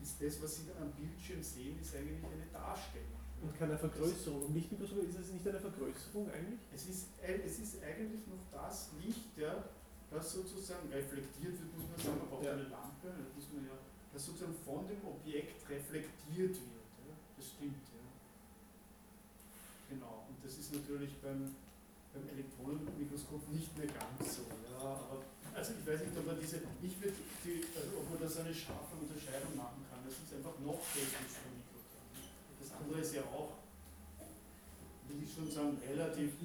ist das, was Sie dann am Bildschirm sehen, ist eigentlich eine Darstellung. Und keine Vergrößerung. Im Lichtmikroskop ist es nicht eine Vergrößerung eigentlich? Es ist, es ist eigentlich noch das Licht, ja, das sozusagen reflektiert wird, muss man sagen, man braucht Ja. eine Lampe, das muss man ja, das sozusagen von dem Objekt reflektiert wird. Ja. Das stimmt, ja. genau. Und das ist natürlich beim, beim Elektronenmikroskop nicht mehr ganz so. Ja, aber, also ich weiß nicht, ob man diese, ich würde die, also ob man da so eine scharfe Unterscheidung machen kann. Das ist einfach noch technisch vermittelt. Das andere ist ja auch, will ich schon sagen, relativ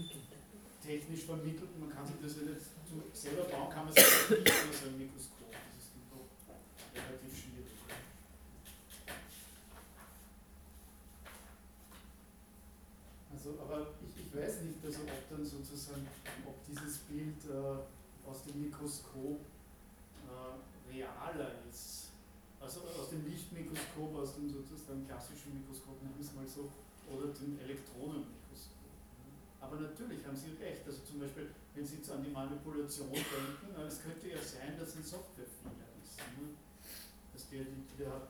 technisch vermittelt. Man kann sich das ja nicht selber bauen, kann man das nicht über so ein Mikroskop. Das ist doch relativ schwierig. Also, aber ich, ich weiß nicht, also ob dann sozusagen, ob dieses Bild äh, aus dem Mikroskop äh, realer ist. Also aus dem Lichtmikroskop, aus dem sozusagen klassischen Mikroskop, nennen wir es mal so, oder dem Elektronenmikroskop. Aber natürlich haben Sie recht. Also zum Beispiel, wenn Sie jetzt an die Manipulation denken, äh, es könnte ja sein, dass ein Softwarefehler ist. Ne? Dass der, der hat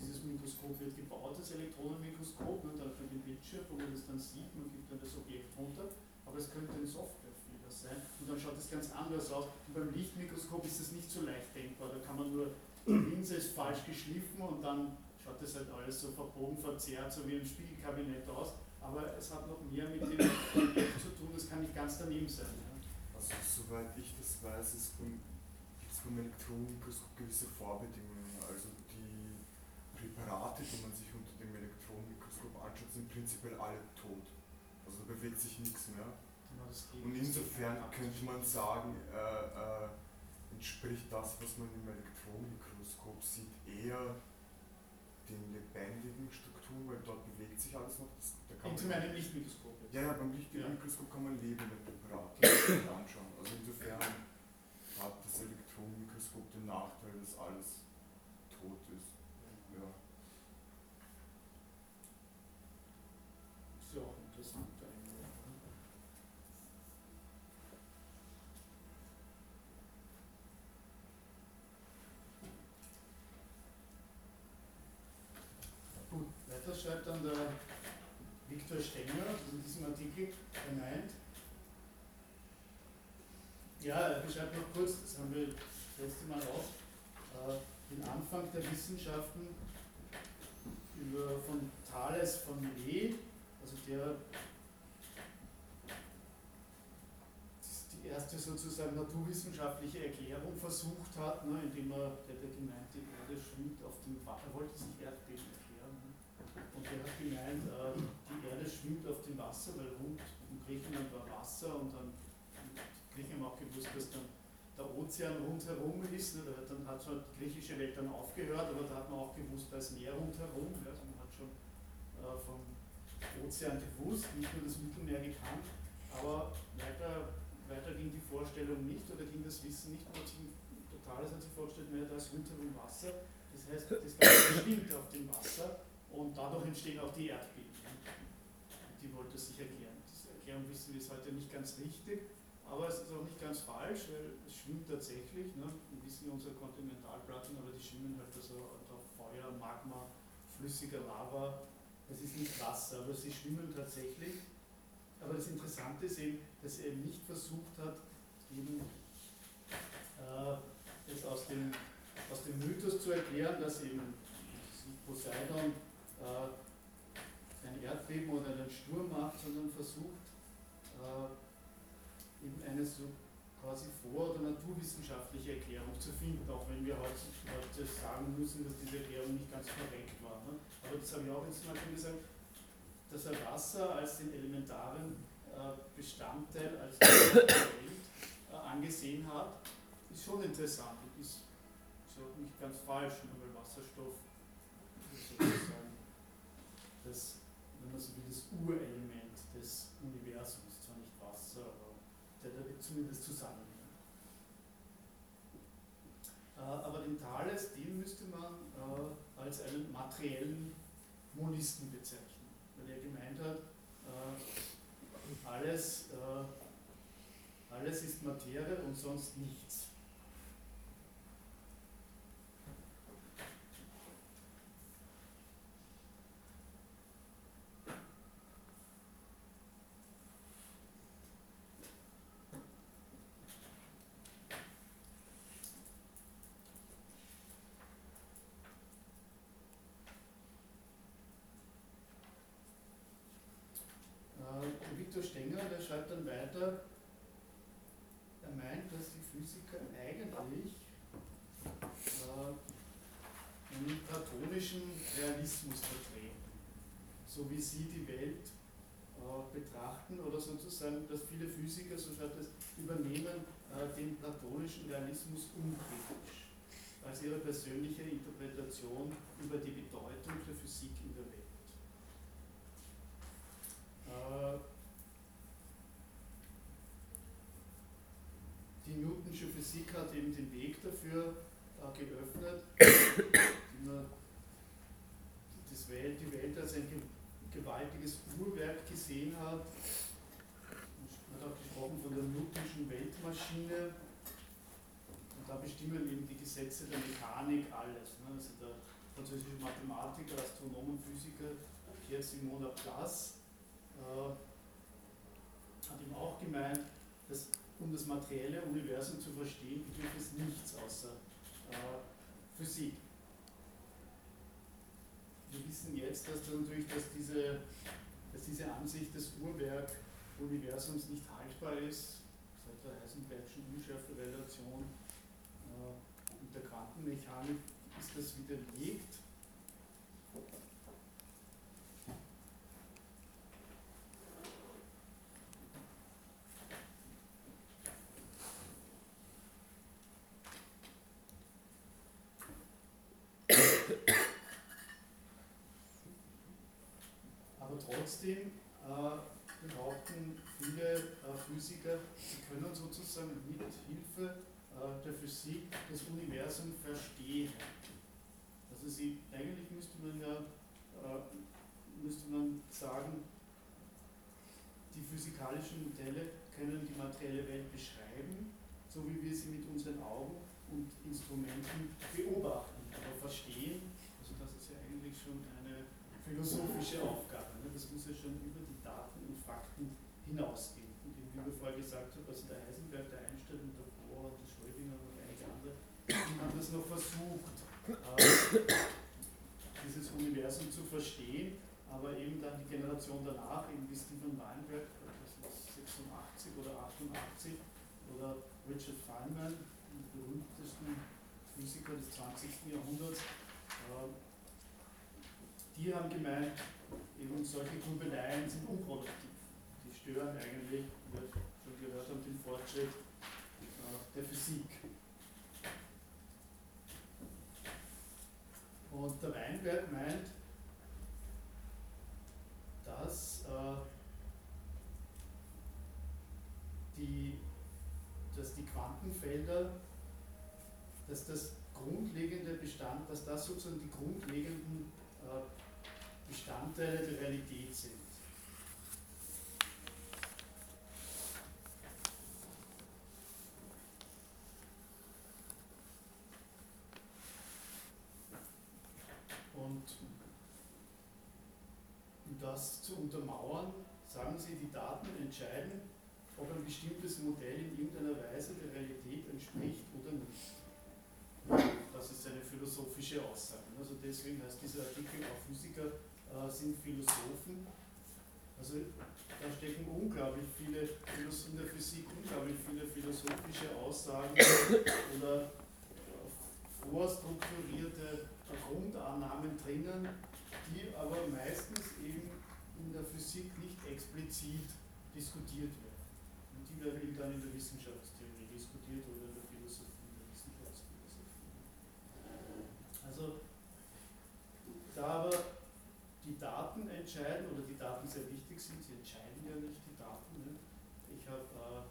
dieses Mikroskop wird gebaut, das Elektronenmikroskop, und dann man den Bildschirm, wo man das dann sieht, man gibt dann das Objekt runter, aber es könnte ein Softwarefehler sein und dann schaut es ganz anders aus. Und beim Lichtmikroskop ist das nicht so leicht denkbar, da kann man nur, die Linse ist falsch geschliffen und dann schaut das halt alles so verbogen, verzerrt, so wie ein Spiegelkabinett aus, aber es hat noch mehr mit dem Objekt zu tun, das kann nicht ganz daneben sein. Ja. Also soweit ich das weiß, gibt es beim Elektronenmikroskop gewisse Vorbedingungen. Die Präparate, die man sich unter dem Elektronenmikroskop anschaut, sind prinzipiell alle tot. Also da bewegt sich nichts mehr. Genau. Und insofern könnte man sagen, äh, äh, entspricht das, was man im Elektronenmikroskop sieht, eher den lebendigen Strukturen, weil dort bewegt sich alles noch. Das, da kann man, meinem Lichtmikroskop. jetzt. ja, ja, beim Ja. Lichtmikroskop kann man lebende Präparate anschauen. Also insofern hat das Elektronenmikroskop den Nachteil, dass alles tot ist. Ja. Ist ja auch interessant eigentlich. Gut, dann der Viktor Stenger in diesem Artikel, er meint, ja, er beschreibt noch kurz, das haben wir das letzte Mal auch, äh, den Anfang der Wissenschaften über, von Thales von Lee, also der die erste sozusagen naturwissenschaftliche Erklärung versucht hat, ne, indem er, der ja gemeint, die Erde schwimmt auf dem Wasser, er wollte sich Erdbeben? Und der hat gemeint, äh, die Erde schwimmt auf dem Wasser, weil rund um Griechenland war Wasser und dann Griechen haben auch gewusst, dass dann der Ozean rundherum ist. Ne? Dann hat zwar die griechische Welt dann aufgehört, aber da hat man auch gewusst, da ist Meer rundherum. Ja? Also man hat schon äh, vom Ozean gewusst, nicht nur das Mittelmeer gekannt, aber weiter, weiter ging die Vorstellung nicht oder ging das Wissen nicht. Man hat sich totales hat sich vorgestellt, naja, da ist rundherum Wasser. Das heißt, das Ganze schwimmt auf dem Wasser und dadurch entstehen auch die Erdbeben. Die wollte sich erklären. Diese Erklärung wissen wir ist heute nicht ganz richtig, aber es ist auch nicht ganz falsch, weil es schwimmt tatsächlich. Ne? Wir wissen ja unsere Kontinentalplatten, aber die schwimmen halt also unter Feuer, Magma, flüssiger Lava. Es ist nicht Wasser, aber sie schwimmen tatsächlich. Aber das Interessante ist eben, dass er eben nicht versucht hat, eben äh, das aus dem, aus dem Mythos zu erklären, dass eben Poseidon äh, ein Erdbeben oder einen Sturm macht, sondern versucht, äh, eben eine so quasi vor- oder naturwissenschaftliche Erklärung zu finden, auch wenn wir heute, sagen müssen, dass diese Erklärung nicht ganz korrekt war. Ne? Aber das habe ich auch jetzt mal gesagt, dass er Wasser als den elementaren äh, Bestandteil als Welt äh, angesehen hat, ist schon interessant und ist, auch nicht ganz falsch, ne? weil Wasserstoff sozusagen das, wenn man so will, das Urelement des Universums, zwar nicht Wasser, aber der da zumindest zusammenhängt. Äh, aber den Thales, den müsste man äh, als einen materiellen Monisten bezeichnen, weil er gemeint hat, äh, alles, alles ist Materie und sonst nichts. Weiter, er meint, dass die Physiker eigentlich äh, einen platonischen Realismus vertreten, so wie sie die Welt äh, betrachten oder sozusagen, dass viele Physiker, so schaut es, übernehmen äh, den platonischen Realismus unkritisch als ihre persönliche Interpretation über die Bedeutung der Physik in der Welt. Äh, die Newtonsche Physik hat eben den Weg dafür äh, geöffnet, das Welt, die Welt als ein gewaltiges Uhrwerk gesehen hat. Man hat auch gesprochen von der Newtonschen Weltmaschine. Und da bestimmen eben die Gesetze der Mechanik alles. Ne? Also der französische Mathematiker, Astronom und Physiker Pierre-Simon Laplace äh, hat ihm auch gemeint, dass um das materielle Universum zu verstehen, bedürft es nichts außer äh, Physik. Wir wissen jetzt, dass natürlich dass diese, dass diese Ansicht des Uhrwerk-Universums nicht haltbar ist, seit der Heisenbergschen Unschärferelation äh, und der Quantenmechanik ist das widerlegt. Aber trotzdem äh, behaupten viele äh, Physiker, sie können sozusagen mit Hilfe äh, der Physik das Universum verstehen. Also sie, eigentlich müsste man ja äh, müsste man sagen, die physikalischen Modelle können die materielle Welt beschreiben, so wie wir sie mit unseren Augen und Instrumenten beobachten. Aber verstehen, also das ist ja eigentlich schon eine philosophische Aufgabe. Das muss ja schon über die Daten und Fakten hinausgehen. Und wie wir vorher gesagt haben, also der Heisenberg, der Einstein und der Bohr, der Schrödinger und einige andere, die haben das noch versucht, äh, dieses Universum zu verstehen, aber eben dann die Generation danach, eben wie Stephen Weinberg, das ist 86 oder 88, oder Richard Feynman, die berühmtesten Physiker des 20. Jahrhunderts, äh, die haben gemeint, eben solche Grübeleien sind unproduktiv. Die stören eigentlich, wie wir schon gehört haben, den Fortschritt äh, der Physik. Und der Weinberg meint, dass, äh, die, dass die Quantenfelder, dass das grundlegende Bestand, dass das sozusagen die grundlegenden äh, Bestandteile der Realität sind. Und um das zu untermauern, sagen Sie, die Daten entscheiden, ob ein bestimmtes Modell in irgendeiner Weise der Realität entspricht oder nicht. Das ist eine philosophische Aussage. Also deswegen heißt dieser Artikel auch Physiker äh, sind Philosophen. Also da stecken unglaublich viele in der Physik unglaublich viele philosophische Aussagen oder vorstrukturierte Grundannahmen drinnen, die aber meistens eben in der Physik nicht explizit diskutiert werden. Und die werden eben dann in der Wissenschaftstheorie diskutiert oder in der Philosophie, in der Wissenschaftsphilosophie. Also da aber die Daten entscheiden oder die Daten sehr wichtig sind, sie entscheiden ja nicht die Daten. Ne? Ich habe äh,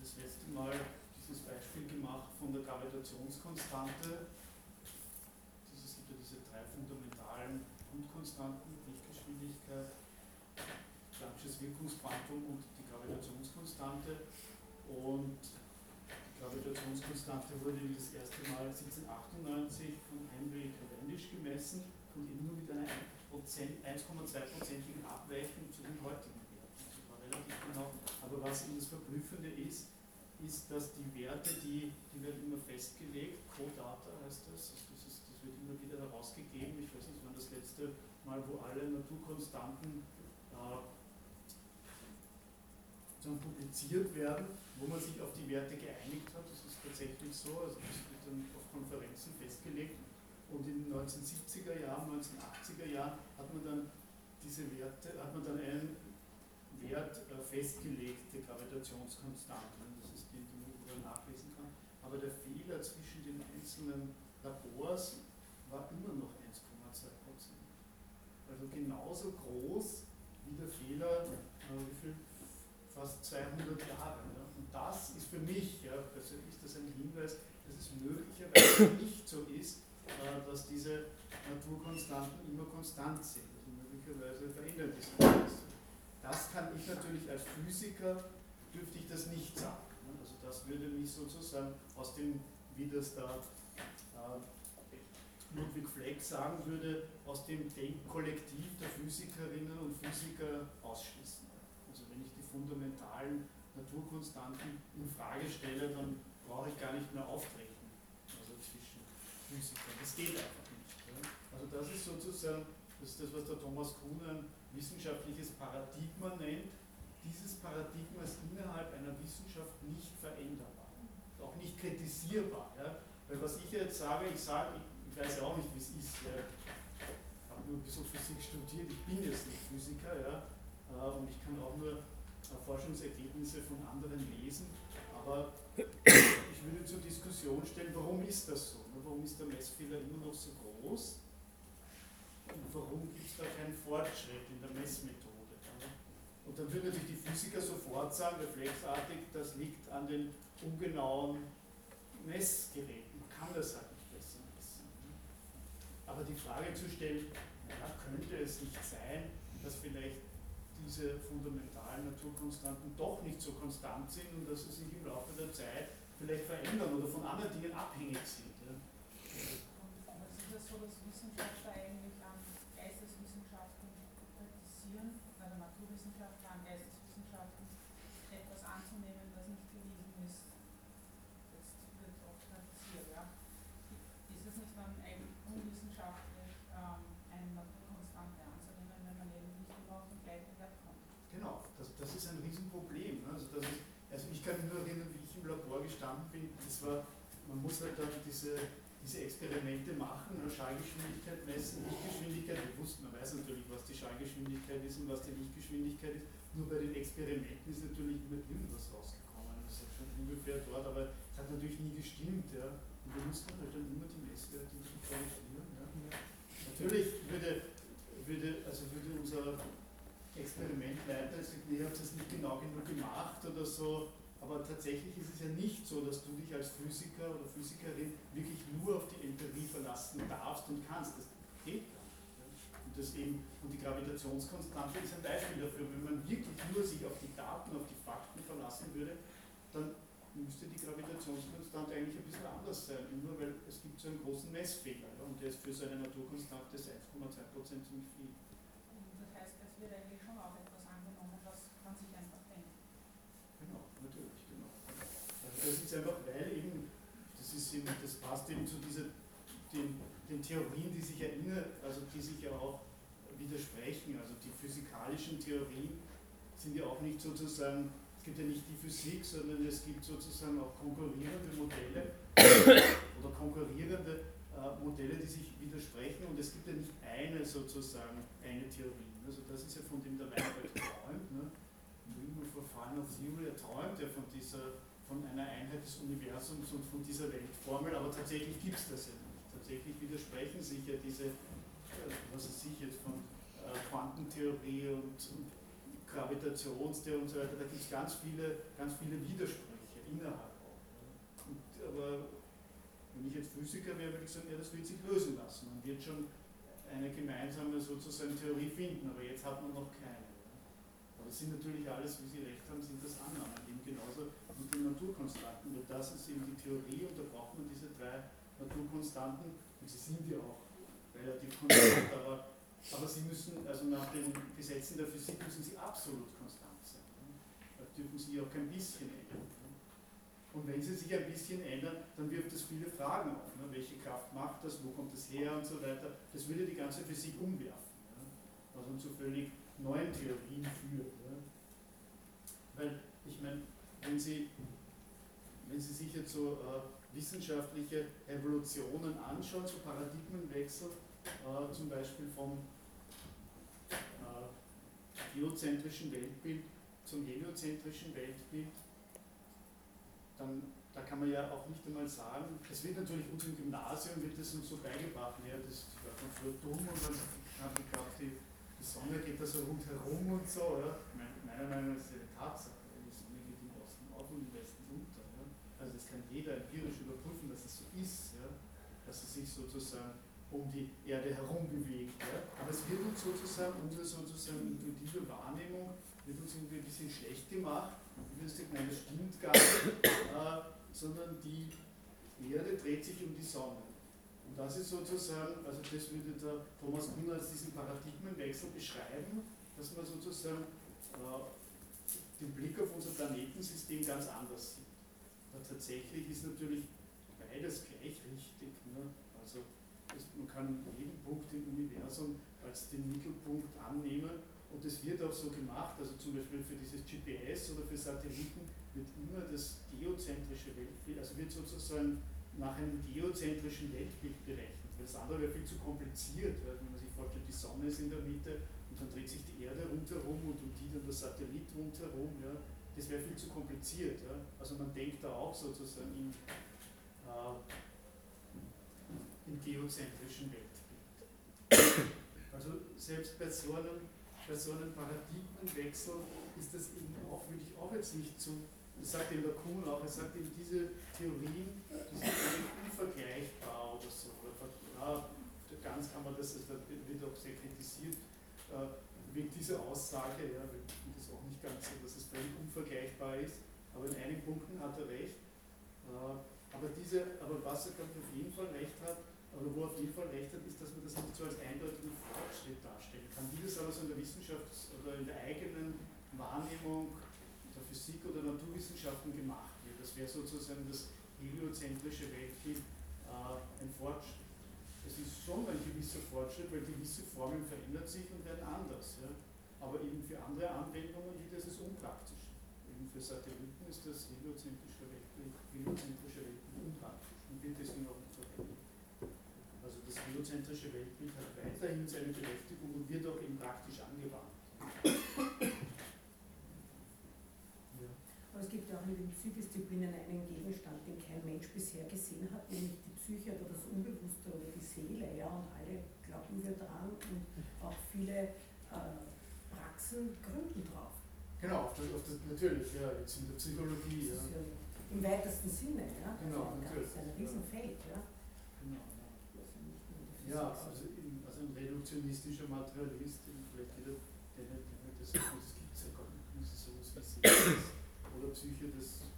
das letzte Mal dieses Beispiel gemacht von der Gravitationskonstante. Dieses gibt ja diese drei fundamentalen Grundkonstanten, Lichtgeschwindigkeit, Planck'sches Wirkungsquantum und die Gravitationskonstante. Und die Gravitationskonstante wurde das erste Mal 1798 von Henry Cavendish gemessen und eben nur mit einer 1,2-prozentigen Abweichung zu den heutigen Werten. Das war relativ genau. Aber was eben das Verblüffende ist, ist, dass die Werte, die, die werden immer festgelegt, Co-Data heißt das, also das, ist, das wird immer wieder herausgegeben. Ich weiß nicht, wann das letzte Mal, wo alle Naturkonstanten äh, publiziert werden, wo man sich auf die Werte geeinigt hat. Das ist tatsächlich so, also das wird dann auf Konferenzen festgelegt. Und in den 1970er Jahren, 1980er Jahren hat man dann diese Werte, hat man dann einen Wert äh, festgelegt, die Gravitationskonstante. Das ist die, die man nachlesen kann. Aber der Fehler zwischen den einzelnen Labors war immer noch 1,2 Prozent. Also genauso groß wie der Fehler, äh, wie viel? Fast 200 Jahre. Ja. Und das ist für mich, ja, persönlich ist das ein Hinweis, dass es möglicherweise nicht so ist, dass diese Naturkonstanten immer konstant sind. Also möglicherweise verändern die sich. Das kann ich natürlich als Physiker, dürfte ich das nicht sagen. Ne. Also das würde mich sozusagen aus dem, wie das da äh, Ludwig Fleck sagen würde, aus dem Denkkollektiv der Physikerinnen und Physiker ausschließen. Also wenn ich die fundamentalen Naturkonstanten in Frage stelle, dann brauche ich gar nicht mehr auftreten. Physikern. Das geht einfach nicht. Also das ist sozusagen, das ist das, was der Thomas Kuhn ein wissenschaftliches Paradigma nennt. Dieses Paradigma ist innerhalb einer Wissenschaft nicht veränderbar, auch nicht kritisierbar. Ja? Weil was ich jetzt sage, ich sage, ich ich weiß ja auch nicht, wie es ist. Ja. Ich habe nur ein bisschen Physik studiert, ich bin jetzt nicht Physiker, ja, äh, und ich kann auch nur äh, Forschungsergebnisse von anderen lesen, aber ich würde zur Diskussion stellen, warum ist das so? Warum ist der Messfehler immer noch so groß? Und warum gibt es da keinen Fortschritt in der Messmethode? Und dann würden natürlich die Physiker sofort sagen, reflexartig, das liegt an den ungenauen Messgeräten. Kann das halt aber die Frage zu stellen, ja, könnte es nicht sein, dass vielleicht diese fundamentalen Naturkonstanten doch nicht so konstant sind und dass sie sich im Laufe der Zeit vielleicht verändern oder von anderen Dingen abhängig sind. Ja. Und ist es so, dass Wissenschaftler eigentlich an Geisteswissenschaften kritisieren, also Naturwissenschaftler an Geisteswissenschaften etwas anzunehmen, was nicht bewiesen ist? Jetzt wird oft kritisiert, ja. Ist es nicht dann eigentlich unwissenschaftlich, ähm, eine Naturkonstante anzunehmen, wenn man eben nicht immer auf den gleichen Wert kommt. Genau, das, das ist ein Riesenproblem. Ne? Also, das ist, also ich kann mich nur erinnern, wie ich im Bin, das war, man muss halt dann diese, diese Experimente machen? Schallgeschwindigkeit messen, Lichtgeschwindigkeit, wir wussten, man weiß natürlich, was die Schallgeschwindigkeit ist und was die Lichtgeschwindigkeit ist, nur bei den Experimenten ist natürlich immer irgendwas rausgekommen. Das ist schon ungefähr dort, aber es hat natürlich nie gestimmt. Ja? Und wir mussten halt dann immer die Messwerte korrigieren. Ja. Natürlich würde, würde, also würde unser Experimentleiter sagen, nee, habt das nicht genau genug gemacht oder so. Aber tatsächlich ist es ja nicht so, dass du dich als Physiker oder Physikerin wirklich nur auf die Empirie verlassen darfst und kannst. Das geht. Und, das eben, und die Gravitationskonstante ist ein Beispiel dafür. Wenn man wirklich nur sich auf die Daten, auf die Fakten verlassen würde, dann müsste die Gravitationskonstante eigentlich ein bisschen anders sein, nur weil es gibt so einen großen Messfehler ja, und der ist für so eine Naturkonstante 1,2% ziemlich viel. Das heißt, es wird eigentlich schon auch etwas angenommen, was man sich einfach denkt. Genau, natürlich, genau. Also das ist einfach, weil eben, das, ist eben, das passt eben zu dieser, den, den Theorien, die sich erinnern, also die sich ja auch widersprechen. Also die physikalischen Theorien sind ja auch nicht sozusagen es gibt ja nicht die Physik, sondern es gibt sozusagen auch konkurrierende Modelle oder konkurrierende äh, Modelle, die sich widersprechen und es gibt ja nicht eine sozusagen, eine Theorie. Also das ist ja von dem der Weinberg träumt. Ne? Riemann for Final Theory, er träumt ja von dieser, von einer Einheit des Universums und von dieser Weltformel, aber tatsächlich gibt es das ja nicht. Tatsächlich widersprechen sich ja diese, äh, was weiß ich jetzt, von äh, Quantentheorie und, Gravitationstheorie und so weiter, da gibt es ganz viele, ganz viele Widersprüche innerhalb auch. Und, aber wenn ich jetzt Physiker wäre, würde ich sagen, ja, das wird sich lösen lassen. Man wird schon eine gemeinsame sozusagen Theorie finden, aber jetzt hat man noch keine. Das sind natürlich alles, wie Sie recht haben, sind das Annahmen, eben genauso mit den Naturkonstanten. Nur das ist eben die Theorie und da braucht man diese drei Naturkonstanten und sie sind ja auch relativ konstant, aber aber sie müssen, also nach den Gesetzen der Physik müssen sie absolut konstant sein. Da dürfen sie auch kein bisschen ändern. Und wenn sie sich ein bisschen ändern, dann wirft das viele Fragen auf. Ne? Welche Kraft macht das, wo kommt das her und so weiter. Das würde die ganze Physik umwerfen, was uns zu völlig neuen Theorien führt. Ja? Weil Ich meine, wenn Sie, wenn Sie sich jetzt so äh, wissenschaftliche Evolutionen anschauen, so Paradigmenwechsel, äh, zum Beispiel vom äh, geozentrischen Weltbild zum heliozentrischen Weltbild, dann da kann man ja auch nicht einmal sagen, es wird natürlich uns im Gymnasium wird das uns so beigebracht, ja, das war man früher dumm und dann hat man geglaubt, die, die Sonne geht da so rundherum und so, ja. Meiner Meinung nach ist das eine Tatsache. Die Sonne geht im Osten auf und im Westen unter. Ja. Also das kann jeder empirisch überprüfen, dass es so ist, ja, dass es sich sozusagen um die Erde herum bewegt. Ja. Aber es wird uns sozusagen, unsere sozusagen intuitive Wahrnehmung wird uns irgendwie ein bisschen schlecht gemacht. Ich würde sagen, nein, das stimmt gar nicht. Äh, sondern die Erde dreht sich um die Sonne. Und das ist sozusagen, also das würde der Thomas Kuhn als diesen Paradigmenwechsel beschreiben, dass man sozusagen äh, den Blick auf unser Planetensystem ganz anders sieht. Aber tatsächlich ist natürlich beides gleich richtig. Ne? Also es, man kann jeden Punkt im Universum als den Mittelpunkt annehmen und das wird auch so gemacht, also zum Beispiel für dieses GPS oder für Satelliten wird immer das geozentrische Weltbild, also wird sozusagen nach einem geozentrischen Weltbild berechnet. Das andere wäre viel zu kompliziert, wenn man sich vorstellt, die Sonne ist in der Mitte und dann dreht sich die Erde rundherum und um die dann der Satellit rundherum. Ja. Das wäre viel zu kompliziert. Ja. Also man denkt da auch sozusagen in, äh, im geozentrischen Weltbild. Also selbst bei so einem, bei so einem Paradigmenwechsel ist das eben auch, würde ich auch jetzt nicht so das sagt eben Kuhn auch, er sagt eben, diese Theorien, die sind unvergleichbar oder so. Ja, ganz kann man das, das wird auch sehr kritisiert, äh, wegen dieser Aussage, ja, ich finde das auch nicht ganz so, dass es völlig unvergleichbar ist, aber in einigen Punkten hat er recht. Äh, aber, diese, aber was er, auf jeden Fall recht hat, oder wo er auf jeden Fall recht hat, ist, dass man das nicht so als eindeutigen Fortschritt darstellen kann. Wie das aber so in der Wissenschaft oder in der eigenen Wahrnehmung Physik oder Naturwissenschaften gemacht wird. Das wäre sozusagen das heliozentrische Weltbild äh, ein Fortschritt. Es ist schon ein gewisser Fortschritt, weil gewisse Formen verändern sich und werden anders. Ja. Aber eben für andere Anwendungen wird es unpraktisch. Eben für Satelliten ist das heliozentrische Weltbild, heliozentrische Weltbild unpraktisch und wird deswegen auch nicht verwendet. Also das heliozentrische Weltbild hat weiterhin seine Berechtigung und wird auch eben praktisch angewandt. Aber es gibt ja auch in den Psychdisziplinen einen Gegenstand, den kein Mensch bisher gesehen hat, nämlich die Psyche oder das Unbewusste oder die Seele. Ja, und alle glauben wir dran und auch viele äh, Praxen gründen drauf. Genau, das, das, natürlich, ja, jetzt in der Psychologie. Ja. ja Im weitesten Sinne, ja. Genau, also natürlich. Das ist ein Riesenfeld, ja. Genau, ja. Ja, also, in, also ein reduktionistischer Materialist, vielleicht jeder, der nicht, das, das gibt es ja gar nicht, muss es sowas wie oder Psyche, das,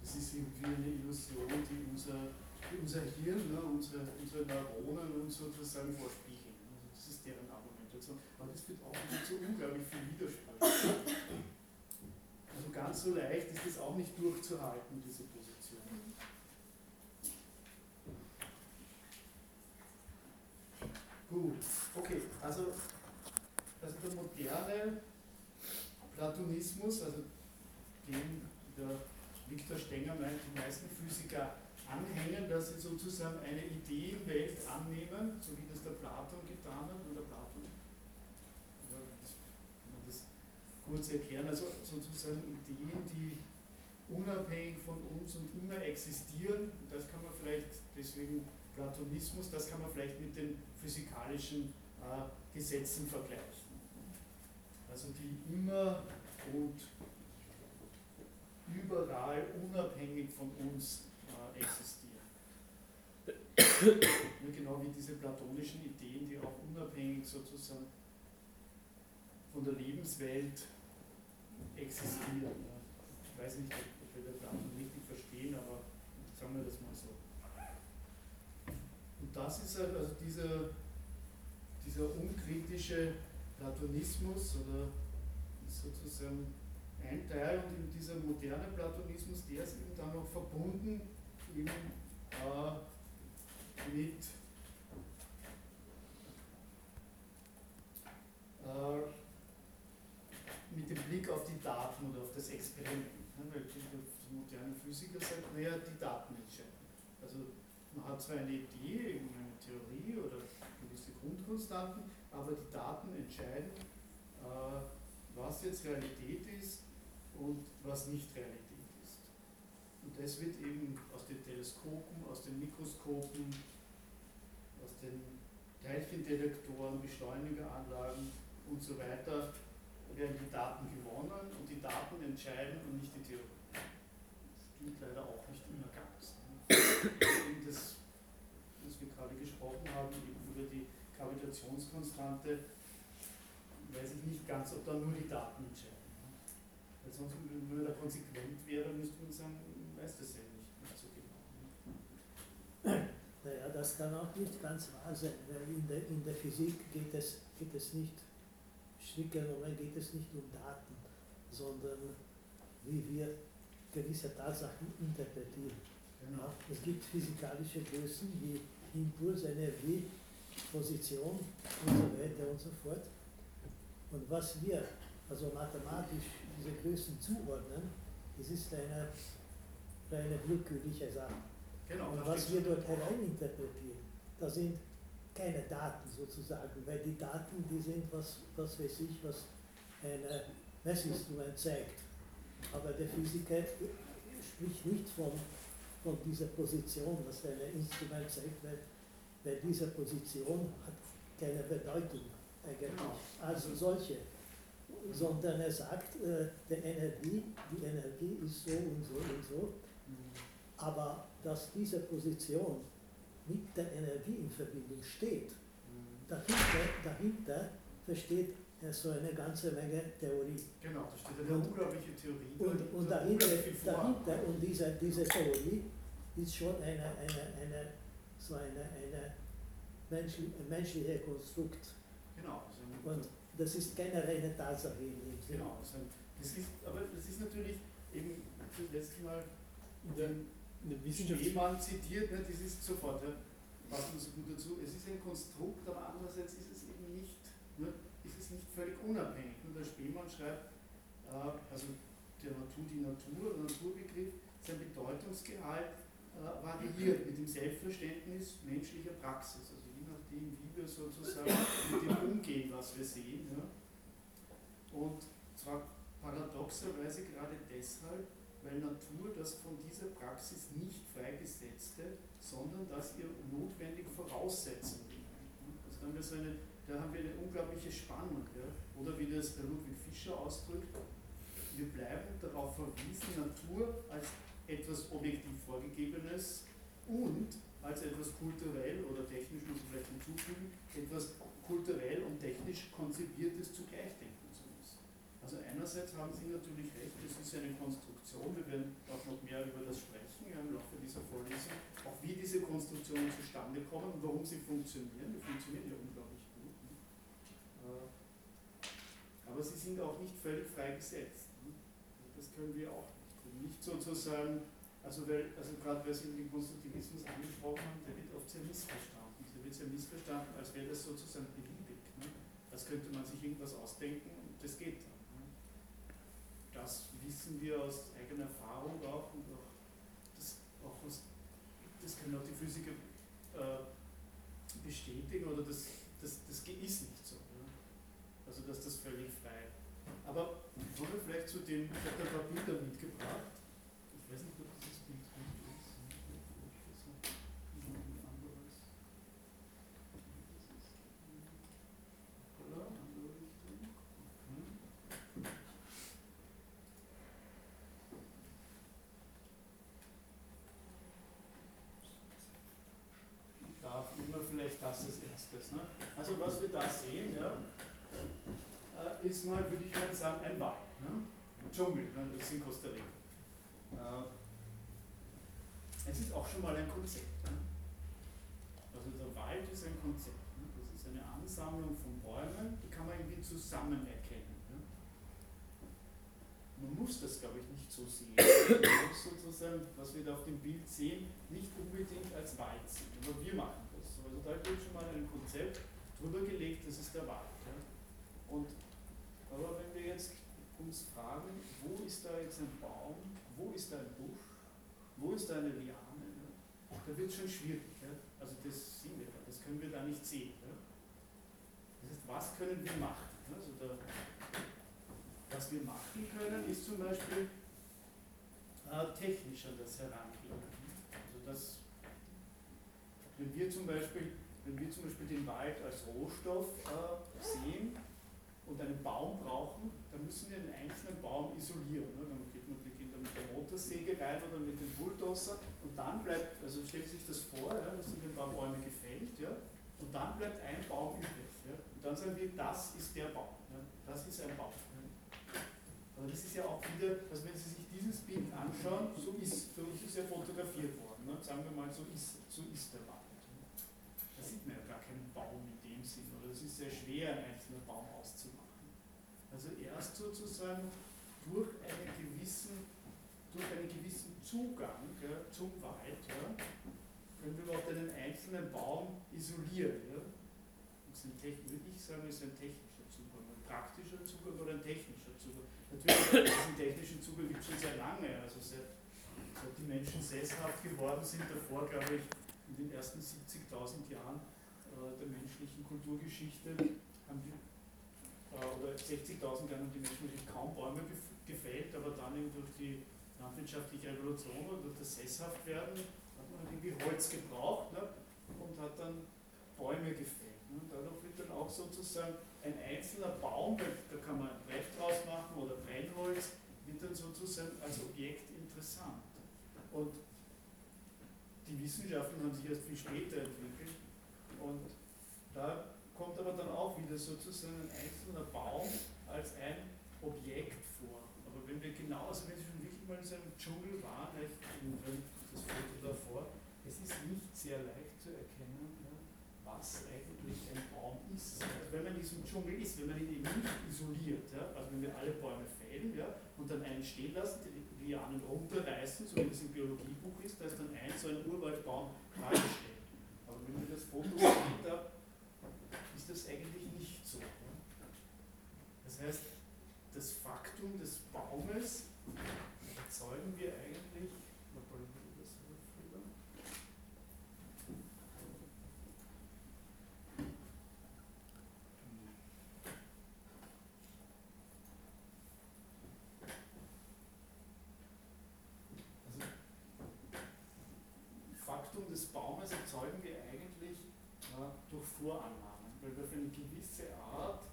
das ist irgendwie eine Illusion, die unser, unser Hirn, ne, unsere, unsere Neuronen uns sozusagen vorspiegeln. Also das ist deren Argumentation. Aber das führt auch nicht zu unglaublich viel Widerspruch. Also ganz so leicht ist es auch nicht durchzuhalten, diese Position. Gut, okay, also, also der moderne Platonismus, also dem der Viktor Stenger meint, die meisten Physiker anhängen, dass sie sozusagen eine Ideenwelt annehmen, so wie das der Platon getan hat, oder Platon, ja, das, kann man das kurz erklären, also sozusagen Ideen, die unabhängig von uns und immer existieren, das kann man vielleicht, deswegen Platonismus, das kann man vielleicht mit den physikalischen äh, Gesetzen vergleichen. Also die immer und überall unabhängig von uns äh, existieren. Nur genau wie diese platonischen Ideen, die auch unabhängig sozusagen von der Lebenswelt existieren. Ja. Ich weiß nicht, ob wir den Platon richtig verstehen, aber sagen wir das mal so. Und das ist halt also dieser, dieser unkritische Platonismus oder sozusagen ein Teil und in dieser moderne Platonismus, der ist eben dann noch verbunden eben, äh, mit äh, mit dem Blick auf die Daten oder auf das Experiment. der sagt, naja, die Daten entscheiden. Also man hat zwar eine Idee, eine Theorie oder gewisse Grundkonstanten, aber die Daten entscheiden, äh, was jetzt Realität ist und was nicht Realität ist. Und das wird eben aus den Teleskopen, aus den Mikroskopen, aus den Teilchendetektoren, Beschleunigeranlagen und so weiter werden die Daten gewonnen und die Daten entscheiden und nicht die Theorie. Stimmt leider auch nicht immer ganz. Eben das, was wir gerade gesprochen haben, über die Gravitationskonstante, weiß ich nicht ganz, ob da nur die Daten entscheiden. Weil sonst, wenn da konsequent wäre, müsste man sagen, weiß das ja nicht, nicht so genau. Naja, das kann auch nicht ganz wahr sein, in der, in der Physik geht es, geht es nicht, genommen geht es nicht um Daten, sondern wie wir gewisse Tatsachen interpretieren. Ja, es gibt physikalische Größen wie Impuls, Energie, Position und so weiter und so fort. Und was wir also mathematisch diese Größen zuordnen, das ist eine, eine willkürliche Sache. Genau, Und was wir dort hereininterpretieren, da sind keine Daten sozusagen, weil die Daten, die sind, was, was weiß ich, was ein äh, Messinstrument zeigt. Aber der Physiker spricht nicht von, von dieser Position, was ein Instrument zeigt, weil, weil diese Position hat keine Bedeutung eigentlich Genau. als solche, sondern er sagt, äh, der Energie, die Energie ist so und so und so, aber dass diese Position mit der Energie in Verbindung steht, dahinter, dahinter versteht er so eine ganze Menge Theorie. Genau, da steht eine unglaubliche Theorie. Und, und da dahinter, dahinter und diese, diese Theorie ist schon eine, eine, eine, so eine, eine menschli, ein menschlicher Konstrukt. Genau, ein- Und das ist keine reine Tatsache. Genau, das ist, aber das ist natürlich eben das letzte Mal In der, Wissenschaft. Schneemann zitiert, ne, das ist sofort, ja, passt so gut dazu, es ist ein Konstrukt, aber andererseits ist es eben nicht, ne, ist es nicht völlig unabhängig. Und der Spemann schreibt, äh, also der Natur, die Natur, der Naturbegriff, sein Bedeutungsgehalt äh, variiert mit dem Selbstverständnis menschlicher Praxis, also nachdem, wie wir sozusagen mit dem umgehen, was wir sehen. Ja. Und zwar paradoxerweise gerade deshalb, weil Natur das von dieser Praxis nicht freigesetzte, sondern das ihr notwendig Voraussetzung ist. Also da haben wir, so eine, da haben wir eine unglaubliche Spannung. Ja? Oder wie das der Ludwig Fischer ausdrückt, wir bleiben darauf verwiesen, Natur als etwas objektiv Vorgegebenes und als etwas kulturell oder technisch, muss ich vielleicht hinzufügen, etwas kulturell und technisch konzipiertes zugleich denken zu müssen. Also einerseits haben Sie natürlich recht, es ist eine Konstruktion, wir werden auch noch mehr über das sprechen im Laufe dieser Vorlesung, auch wie diese Konstruktionen zustande kommen und warum sie funktionieren. Die funktionieren ja unglaublich gut. Ne? Äh, Aber sie sind auch nicht völlig freigesetzt. Ne? Das können wir auch nicht. Nicht sozusagen, also, weil, also gerade weil Sie den Konstruktivismus angesprochen haben, der wird oft sehr missverstanden. Der wird sehr missverstanden, als wäre das sozusagen beliebig. Ne? Als könnte man sich irgendwas ausdenken und das geht dann. Ne? Das wissen wir aus eigener Erfahrung auch und auch das, auch aus, das können auch die Physiker äh, bestätigen oder das, das, das ist nicht so. Ja? Also dass das völlig frei. Aber kommen wir vielleicht zu dem, ich habe da ein paar Bilder mitgebracht. Ich weiß nicht, ob dieses Bild gut ist. Vielleicht ist es noch ein anderes. Hoppala, andere Richtung. Okay. Da immer vielleicht das als erstes. Ne? Also was wir da sehen, ja, äh, ist mal, würde ich mal sagen, ein Wald. Ne? Ein Dschungel, ne? das ist in Costa Rica. Äh, es ist auch schon mal ein Konzept. Ne? Also der Wald ist ein Konzept. Ne? Das ist eine Ansammlung von Bäumen, die kann man irgendwie zusammen erkennen. Ne? Man muss das, glaube ich, nicht so sehen. Man muss sozusagen, was wir da auf dem Bild sehen, nicht unbedingt als Wald sehen. Aber wir machen das. so. Also da wird schon mal ein Konzept drüber gelegt, das ist der Wald. Ja? Und, aber wenn wir jetzt uns fragen, wo ist da jetzt ein Baum, wo ist da ein Busch, wo ist da eine Liane? Ja? Da wird es schon schwierig. Ja? Also das sehen wir da, das können wir da nicht sehen. Ja? Das heißt, was können wir machen? Also da, was wir machen können, ist zum Beispiel äh, technisch an das herangehen. Also das, wenn wir zum Beispiel, wenn wir zum Beispiel den Wald als Rohstoff äh, sehen und einen Baum brauchen, dann müssen wir einen einzelnen Baum isolieren. Ne? Dann geht man mit der Motorsäge rein oder mit dem Bulldozer und dann bleibt, also stellen Sie sich das vor, ja, da sind ein paar Bäume gefällt, ja, und dann bleibt ein Baum übrig. Ja, und dann sagen wir, das ist der Baum. Ja, das ist ein Baum. Aber das ist ja auch wieder, also wenn Sie sich dieses Bild anschauen, so ist, so ist es ja fotografiert worden. Ne? Sagen wir mal, so ist, so ist der Wald. Da sieht man ja gar keinen Baum in dem Sinn, oder es ist sehr schwer, ein einzelner Baum auszumachen. Also erst sozusagen durch einen gewissen, durch einen gewissen Zugang ja, zum Wald ja, können wir überhaupt einen einzelnen Baum isolieren. Ja. Das ist ein, würde ich sagen, ist ein technischer Zugang, ein praktischer Zugang oder ein technischer Zugang. Natürlich, diesen technischen Zugang gibt es schon sehr lange. Also seit, seit, die Menschen sesshaft geworden sind, davor glaube ich in den ersten 70.000 Jahren äh, der menschlichen Kulturgeschichte haben äh, oder 60.000 Jahren haben die Menschen natürlich kaum Bäume gefällt, aber dann eben durch die landwirtschaftliche Revolution und durch das Sesshaftwerden hat man irgendwie Holz gebraucht ne, und hat dann Bäume gefällt. Ne, und dadurch wird dann auch sozusagen ein einzelner Baum, da kann man ein Brett draus machen oder Brennholz, wird dann sozusagen als Objekt interessant. Und die Wissenschaften haben sich erst viel später entwickelt und da kommt aber dann auch wieder sozusagen ein einzelner Baum als ein Objekt vor. Aber wenn wir genau, also wenn Sie schon wirklich mal in so einem Dschungel waren, das Foto davor, es ist nicht sehr leicht zu erkennen, was eigentlich ein Baum ist. Also wenn man in diesem Dschungel ist, wenn man ihn eben nicht isoliert, also wenn wir alle Bäume fällen und dann einen stehen lassen, die Lianen runterreißen, so wie das im Biologiebuch ist, da ist dann ein so ein Urwaldbaum dargestellt. Aber wenn wir das Foto sehen, da ist das eigentlich nicht so. Ja. Das heißt, das Faktum des Baumes erzeugen wir eigentlich des Baumes erzeugen wir eigentlich äh, durch Vorannahmen, weil wir für eine gewisse Art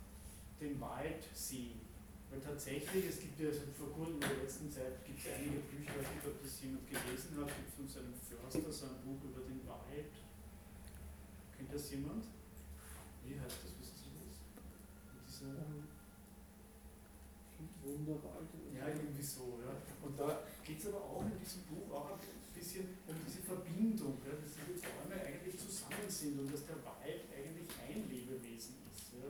den Wald sehen. Weil tatsächlich, es gibt ja also vor kurzem in der letzten Zeit gibt es einige Bücher, ich weiß nicht, ob das jemand gelesen hat, gibt es von so einem Förster so ein Buch über den Wald. Kennt das jemand? Wie heißt das? Wissen Sie das? Dieser Wunderwald. Ja, irgendwie so, ja. Und da geht es aber auch in diesem Buch auch ein bisschen um diese Verbindung, ja, dass diese Bäume eigentlich zusammen sind und dass der Wald eigentlich ein Lebewesen ist. Ja.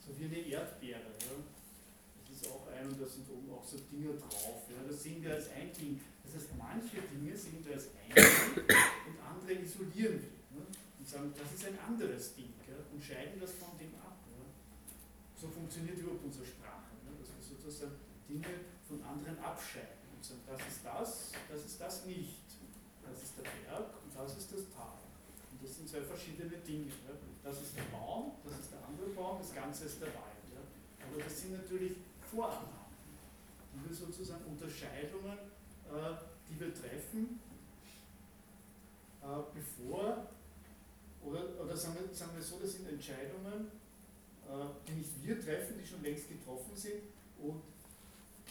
So wie eine Erdbeere. Ja. Das ist auch ein und da sind oben auch so Dinge drauf. Ja. Das sehen wir als ein Ding. Das heißt, manche Dinge sehen wir als ein Ding und andere isolieren wir. Ja. Und sagen, das ist ein anderes Ding und scheiden das von dem ab. So funktioniert überhaupt unsere Sprache. Dass wir sozusagen Dinge von anderen abscheiden und sagen, das ist das, das ist das nicht. Das ist der Berg und das ist das Tal. Und das sind zwei verschiedene Dinge. Ja. Das ist der Baum, das ist der andere Baum, das Ganze ist der Wald. Ja. Aber das sind natürlich Vorannahmen, wir sozusagen Unterscheidungen, äh, die wir treffen, äh, bevor, oder, oder sagen, wir, sagen wir so, das sind Entscheidungen, äh, die nicht wir treffen, die schon längst getroffen sind und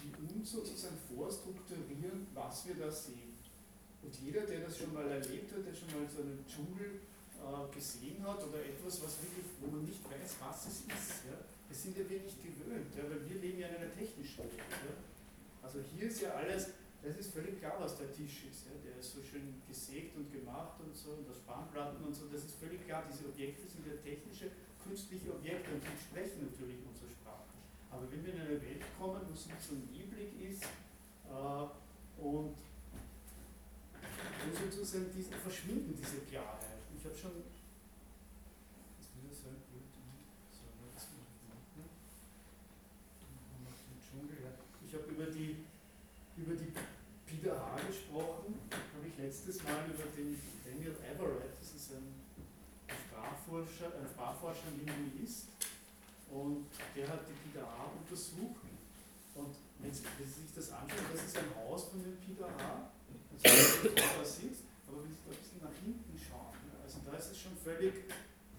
die uns sozusagen vorstrukturieren, was wir da sehen. Und jeder, der das schon mal erlebt hat, der schon mal so einen Dschungel äh, gesehen hat oder etwas, was wirklich, wo man nicht weiß, was es ist, ja, das sind ja wir nicht gewöhnt, ja, weil wir leben ja in einer technischen Welt. Ja. Also hier ist ja alles, das ist völlig klar, was der Tisch ist. Ja. Der ist so schön gesägt und gemacht und so, und das Spannplatten und so, das ist völlig klar. Diese Objekte sind ja technische, künstliche Objekte und die sprechen natürlich unsere. Aber wenn wir in eine Welt kommen, wo es nicht so neblig ist äh, und wo sozusagen diese, verschwinden diese Klarheit. Ich habe schon. Ich? Ich habe über die, über die Pida gesprochen letztes Mal über den Daniel Everett, das ist ein Sprachforscher, ein Sprachforscher, Linguist, und der hat die PDA untersucht. Und wenn Sie, sich das anschauen, das ist ein Haus von den PDA, also da sitzt, aber wenn Sie da ein bisschen nach hinten schauen, ja, also da ist es schon völlig,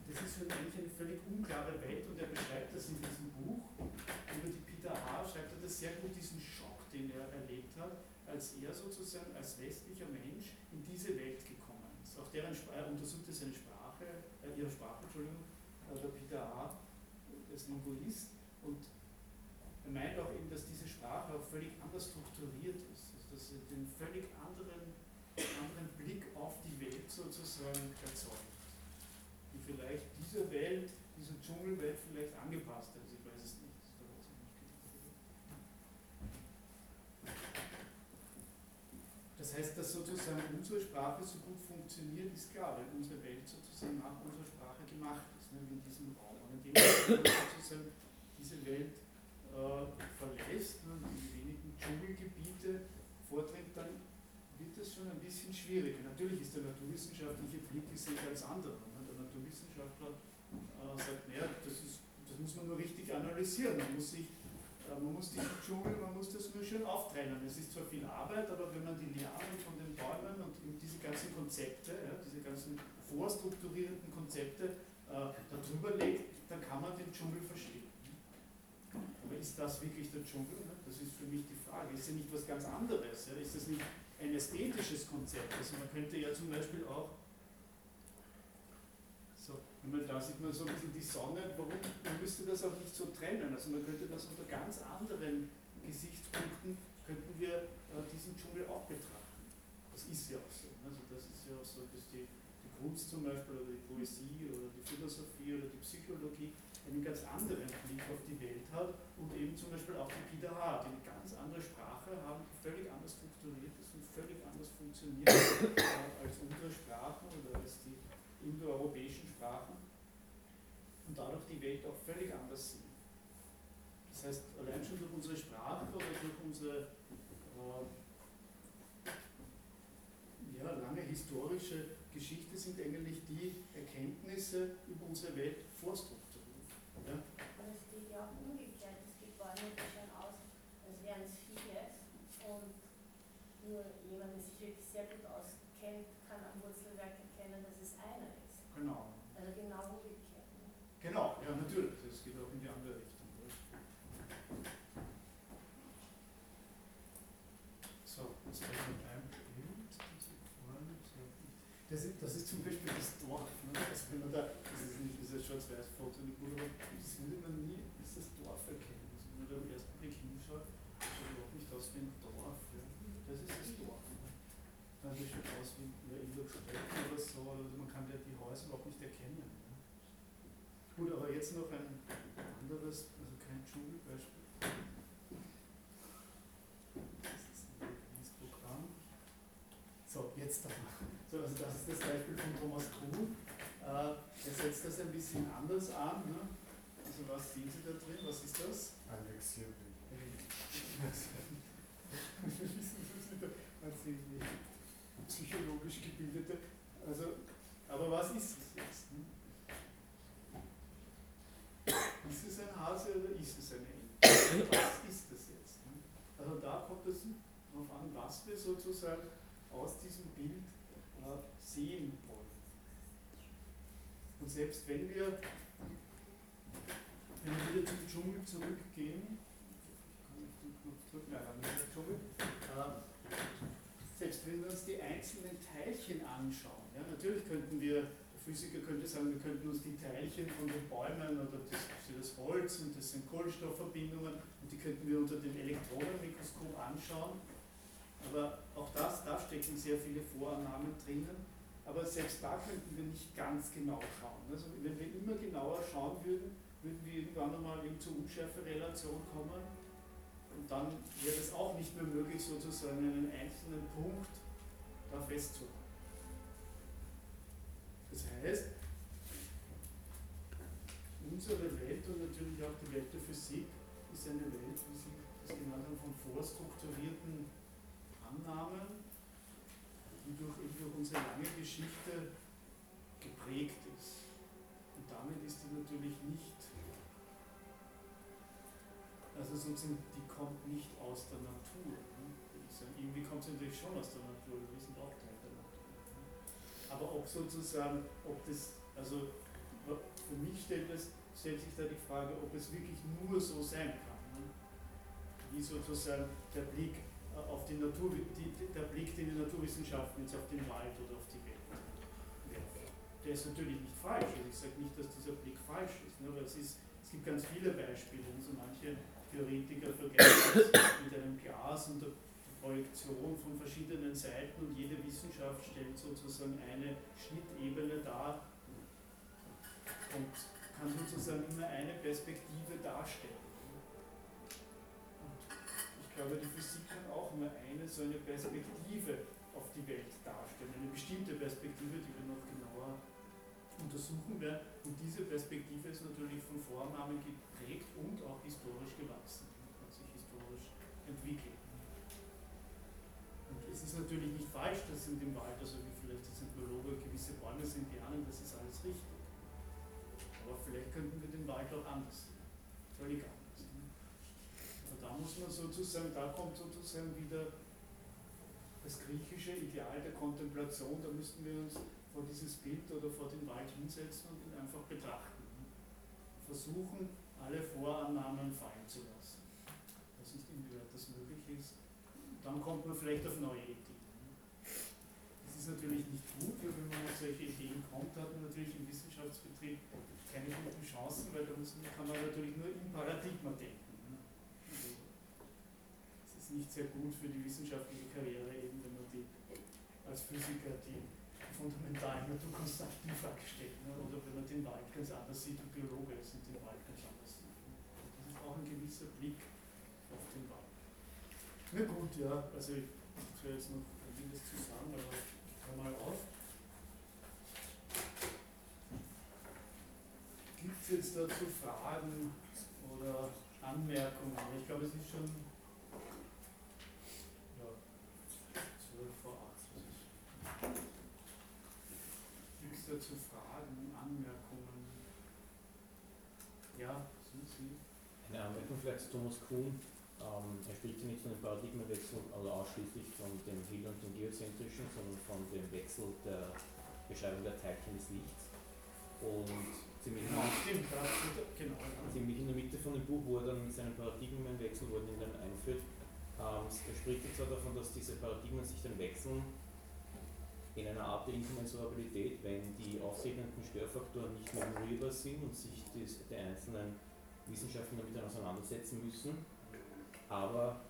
das ist eigentlich eine völlig unklare Welt und er beschreibt das in diesem Buch. Über die Peter H. schreibt er das sehr gut, diesen Schock, den er erlebt hat, als er sozusagen als westlicher Mensch in diese Welt gekommen ist. Auch deren er untersuchte seine Sprache, äh, ihre Sprache, Entschuldigung, äh, der Peter Als Linguist und er meint auch eben, dass diese Sprache auch völlig anders strukturiert ist, also dass sie den völlig anderen, anderen Blick auf die Welt sozusagen erzeugt. Die vielleicht dieser Welt, dieser Dschungelwelt vielleicht angepasst ist. Ich weiß es nicht. Das heißt, dass sozusagen unsere Sprache so gut funktioniert, ist klar, weil unsere Welt sozusagen nach unserer Sprache gemacht ist, ne, in diesem Und man sozusagen diese Welt äh, verlässt, ne, die wenigen Dschungelgebiete vordringt, dann wird das schon ein bisschen schwierig. Natürlich ist der naturwissenschaftliche Blick ein ganz anderer. Ne? Der Naturwissenschaftler äh, sagt, naja, das, ist, das muss man nur richtig analysieren. Man muss, sich, äh, man muss diesen Dschungel, man muss das nur schön auftrennen. Es ist zwar viel Arbeit, aber wenn man die Lianen von den Bäumen und diese ganzen Konzepte, ja, diese ganzen vorstrukturierenden Konzepte darüber legt, dann kann man den Dschungel verstehen. Aber ist das wirklich der Dschungel? Das ist für mich die Frage. Ist ja nicht was ganz anderes? Ist das nicht ein ästhetisches Konzept? Also man könnte ja zum Beispiel auch, so, wenn man da sieht man so ein bisschen die Sonne, warum man müsste das auch nicht so trennen? Also man könnte das unter ganz anderen Gesichtspunkten, könnten wir äh, diesen Dschungel auch betrachten. Das ist ja auch so. Ne? Also das ist ja auch so, dass die Kunst zum Beispiel oder die Poesie oder die Philosophie oder die Psychologie einen ganz anderen Blick auf die Welt hat und eben zum Beispiel auch die PDH, die eine ganz andere Sprache haben, die völlig anders strukturiert ist und völlig anders funktioniert als unsere Sprachen oder als die indoeuropäischen Sprachen und dadurch die Welt auch völlig anders sehen. Das heißt, allein schon durch unsere Sprache oder durch unsere äh, ja, lange historische Geschichte sind eigentlich die Erkenntnisse über unsere Welt vorstrukturiert. Ja? Und es geht ja auch umgekehrt. Es gibt Bäume, die schauen aus, als wären es vieles. Und nur jemand, der sich wirklich sehr gut auskennt, kann am Wurzelwerk erkennen, dass es einer ist. Genau. Also genau umgekehrt. Ne? Genau, ja natürlich. Das geht auch in die andere Richtung. So, jetzt kann ich beim Bild. Das ist, das ist zum Beispiel das Dorf. Ne? Also wenn man da, das ist nicht dieses Schwarz-Weiß-Foto, das würde man nie als das Dorf erkennen. Also wenn man da am ersten Blick hinschaut, schaut überhaupt nicht aus wie ein Dorf. Ja? Das ist das Dorf. Ne? Dann schaut aus wie ja, Ingolstadt oder so, oder man kann ja die Häuser überhaupt nicht erkennen. Ne? Gut, aber jetzt noch ein anderes, also kein Dschungelbeispiel. Das ist ein Programm. So, jetzt aber. So, also das ist das Beispiel von Thomas Kuhn. Äh, er setzt das ein bisschen anders an. Ne? Also was sehen Sie da drin? Was ist das? Ein Vexierbild. als irgendwie psychologisch gebildete. Also, aber was ist es jetzt? Hm? Ist es ein Hase oder ist es eine Ente? Was ist es jetzt? Hm? Also da kommt es darauf an, was wir sozusagen aus diesem Bild äh, sehen wollen. Und selbst wenn wir, wenn wir wieder zum Dschungel zurückgehen, ich kann nicht den Knopf drücken, nein, dann ist der Dschungel, äh, selbst wenn wir uns die einzelnen Teilchen anschauen, ja, natürlich könnten wir, der Physiker könnte sagen, wir könnten uns die Teilchen von den Bäumen oder das, das Holz und das sind Kohlenstoffverbindungen und die könnten wir unter dem Elektronenmikroskop anschauen. Aber auch das, da stecken sehr viele Vorannahmen drinnen. Aber selbst da könnten wir nicht ganz genau schauen. Also wenn wir immer genauer schauen würden, würden wir irgendwann einmal eben zur Unschärferelation kommen. Und dann wäre es auch nicht mehr möglich, sozusagen einen einzelnen Punkt da festzuhalten. Das heißt, unsere Welt und natürlich auch die Welt der Physik ist eine Welt, wie Sie das genannt haben, von vorstrukturierten Annahmen, die durch, unsere lange Geschichte geprägt ist. Und damit ist die natürlich nicht, also sozusagen, die kommt nicht aus der Natur. Ne? Irgendwie kommt sie natürlich schon aus der Natur, wir sind auch Teil der Natur. Ne? Aber ob sozusagen, ob das, also für mich stellt, das, stellt sich da die Frage, ob es wirklich nur so sein kann. Ne? Wie sozusagen der Blick auf die Natur, die, der Blick, den die Naturwissenschaften jetzt auf den Wald oder auf die Welt werfen. Der ist natürlich nicht falsch. Also ich sage nicht, dass dieser Blick falsch ist, ne? aber es, ist, es gibt ganz viele Beispiele. Also manche Theoretiker vergleichen mit einem Glas und der Projektion von verschiedenen Seiten und jede Wissenschaft stellt sozusagen eine Schnittebene dar und kann sozusagen immer eine Perspektive darstellen. Und glaube, die Physik kann auch nur eine so eine Perspektive auf die Welt darstellen, eine bestimmte Perspektive, die wir noch genauer untersuchen werden. Und diese Perspektive ist natürlich von Vornamen geprägt und auch historisch gewachsen, hat sich historisch entwickelt es ist natürlich nicht falsch, dass in dem Wald, also wie vielleicht das Biologe gewisse Bäume sind, lernen, das ist alles richtig. Aber vielleicht könnten wir den Wald auch anders sehen. Völlig anders. Da muss man sozusagen, da kommt sozusagen wieder das griechische Ideal der Kontemplation, da müssten wir uns vor dieses Bild oder vor den Wald hinsetzen und ihn einfach betrachten. Versuchen, alle Vorannahmen fallen zu lassen. Weiß nicht, inwieweit das möglich ist dann kommt man vielleicht auf neue Ideen. Das ist natürlich nicht gut, weil wenn man auf solche Ideen kommt, hat man natürlich im Wissenschaftsbetrieb keine guten Chancen, weil da kann man natürlich nur im Paradigma denken. Ist nicht sehr gut für die wissenschaftliche Karriere, eben wenn man die als Physiker die fundamentalen Naturkonstanten in Frage stellt. Ne? Oder wenn man den Wald ganz anders sieht, und Biologe sind den Wald ganz anders sieht. Das ist auch ein gewisser Blick auf den Wald. Na gut, ja, also ich wäre jetzt noch einiges zu sagen, aber ich höre mal auf. Gibt es jetzt dazu Fragen oder Anmerkungen? Ich glaube, es ist schon ja, 12 vor 8. Gibt es dazu Fragen, Anmerkungen? Ja, sind Sie? Eine Anmerkung vielleicht zu Thomas Kuhn ähm, er spricht ja nicht von dem Paradigmenwechsel, also ausschließlich von dem Heli- und dem Geozentrischen, sondern von dem Wechsel der Beschreibung der Teilchen des Lichts. Und ziemlich, genau, stimmt, genau. ziemlich in der Mitte von dem Buch, wo er dann mit seinem Paradigmenwechsel, wo er ihn dann einführt, ähm, er spricht er zwar davon, dass diese Paradigmen sich dann wechseln in einer Art der Inkommensurabilität, wenn die aufsegnenden Störfaktoren nicht mehr ignorierbar sind und sich die, einzelnen Wissenschaften damit auseinandersetzen müssen aber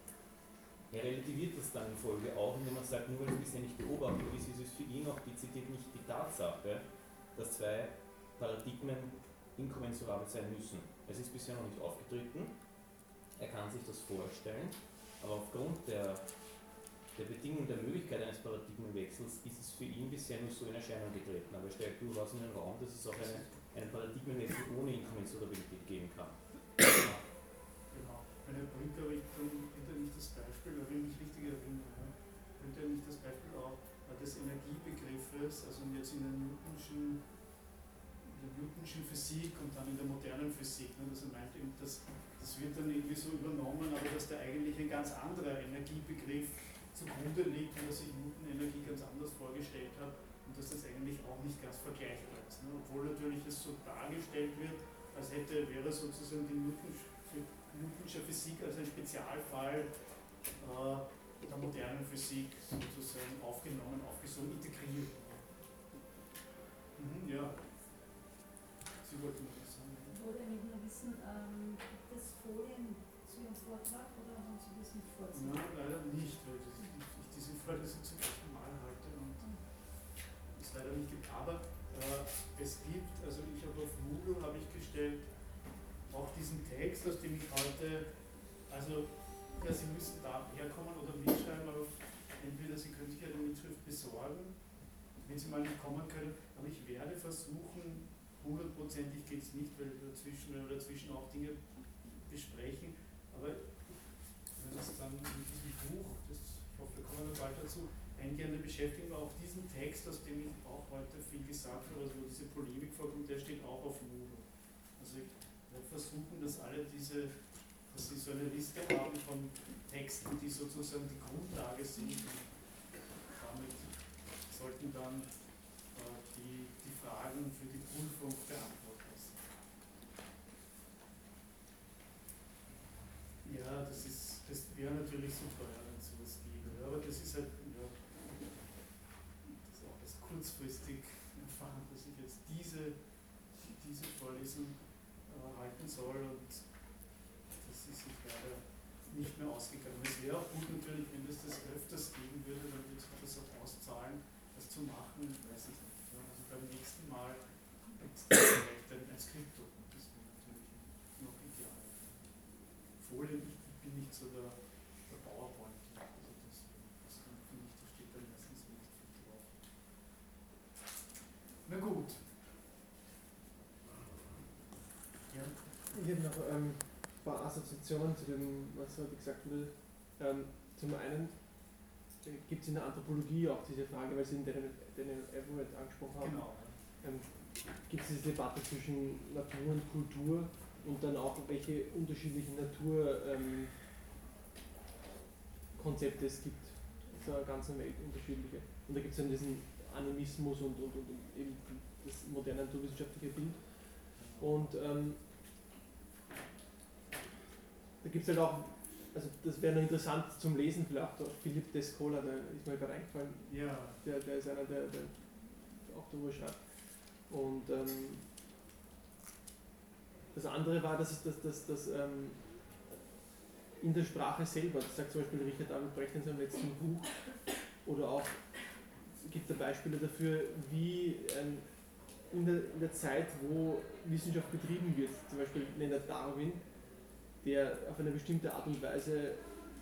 er relativiert das dann in Folge auch, indem man sagt, nur weil es bisher nicht beobachtet ist, ist es für ihn auch dezidiert nicht die Tatsache, dass zwei Paradigmen inkommensurabel sein müssen. Es ist bisher noch nicht aufgetreten, er kann sich das vorstellen, aber aufgrund der, der Bedingung der Möglichkeit eines Paradigmenwechsels ist es für ihn bisher nur so in Erscheinung getreten. Aber er stellt durchaus in den Raum, dass es auch eine, einen Paradigmenwechsel ohne Inkommensurabilität geben kann. Brink, aber ich könnte nicht das Beispiel, wenn ich mich richtig erinnere, könnte nicht das Beispiel auch des Energiebegriffes, also jetzt in der Newtonschen, in der Newtonschen Physik und dann in der modernen Physik, ne, er meint, eben, dass, das wird dann irgendwie so übernommen, aber dass da eigentlich ein ganz anderer Energiebegriff zugrunde liegt und dass sich Newton Energie ganz anders vorgestellt hat und dass das eigentlich auch nicht ganz vergleichbar ist. Ne? Obwohl natürlich es so dargestellt wird, als hätte, wäre sozusagen die Newtonsche Newtonsche Physik als ein Spezialfall äh, der modernen Physik sozusagen aufgenommen, aufgesogen, integriert. Mhm, ja. Sie wollten was sagen. Ich wollte eigentlich nur wissen, ähm, gibt es Folien zu Ihrem Vortrag oder haben Sie das nicht vorgesehen? Nein, leider nicht, weil diese Vorlesung zum ersten Mal halte und es leider nicht gibt. Aber äh, es gibt, also ich habe auf Moodle habe ich gestellt, auch diesen Text, aus dem ich heute, also ja, Sie müssen da herkommen oder mitschreiben, aber entweder Sie können sich eine Mitschrift besorgen, wenn Sie mal nicht kommen können, aber ich werde versuchen, hundertprozentig geht es nicht, weil wir dazwischen, weil wir dazwischen auch Dinge besprechen, aber wenn es dann in diesem Buch, ich hoffe, wir kommen noch bald dazu, eingehender beschäftigen, auch diesen Text, aus dem ich auch heute viel gesagt habe, also wo diese Polemik vorkommt, der steht auch auf Moodle. Also ich werde versuchen, dass alle diese, dass sie so eine Liste haben von Texten, die sozusagen die Grundlage sind. Und damit sollten dann äh, die, die Fragen für die Prüfung beantwortet sein. Ja, das ist, das wäre natürlich super, ja, wenn es sowas gäbe. Ja, aber das ist halt, ja, das ist auch das kurzfristig erfahren, dass ich jetzt diese, diese Vorlesung äh, halten soll und das ist sich leider nicht mehr ausgegangen. Es wäre auch gut natürlich, wenn es das öfters geben würde, dann würde sich das auch auszahlen, das zu machen, weiß ich nicht. Ja, also beim nächsten Mal jetzt vielleicht ein, ein Skript drucken, das wäre natürlich noch ideal. Folien, ich bin nicht so der, der PowerPoint. Also das, das finde ich, da steht dann meistens nicht viel drauf. Na gut. Ja. Ich habe noch ähm, ein paar Assoziationen zu dem, was heute gesagt wurde. Ähm, zum einen gibt es in der Anthropologie auch diese Frage, weil Sie in Daniel, Daniel Everett angesprochen haben, Genau. ähm, gibt es diese Debatte zwischen Natur und Kultur und dann auch, welche unterschiedlichen Naturkonzepte ähm, es gibt. Auf der ganzen Welt unterschiedliche. Und da gibt es dann diesen Animismus und, und, und eben das moderne naturwissenschaftliche Bild. Und ähm, da gibt es halt auch, also das wäre noch interessant zum Lesen vielleicht, auch Philipp Descola, der ist mir gerade eingefallen, Ja, der, der ist einer, der, der auch darüber schreibt. Und ähm, das andere war, dass, dass, dass, dass ähm, in der Sprache selber, das sagt zum Beispiel Richard David Brecht in seinem letzten Buch, oder auch gibt er Beispiele dafür, wie ähm, in, der, in der Zeit, wo Wissenschaft betrieben wird, zum Beispiel nennt er Darwin, der auf eine bestimmte Art und Weise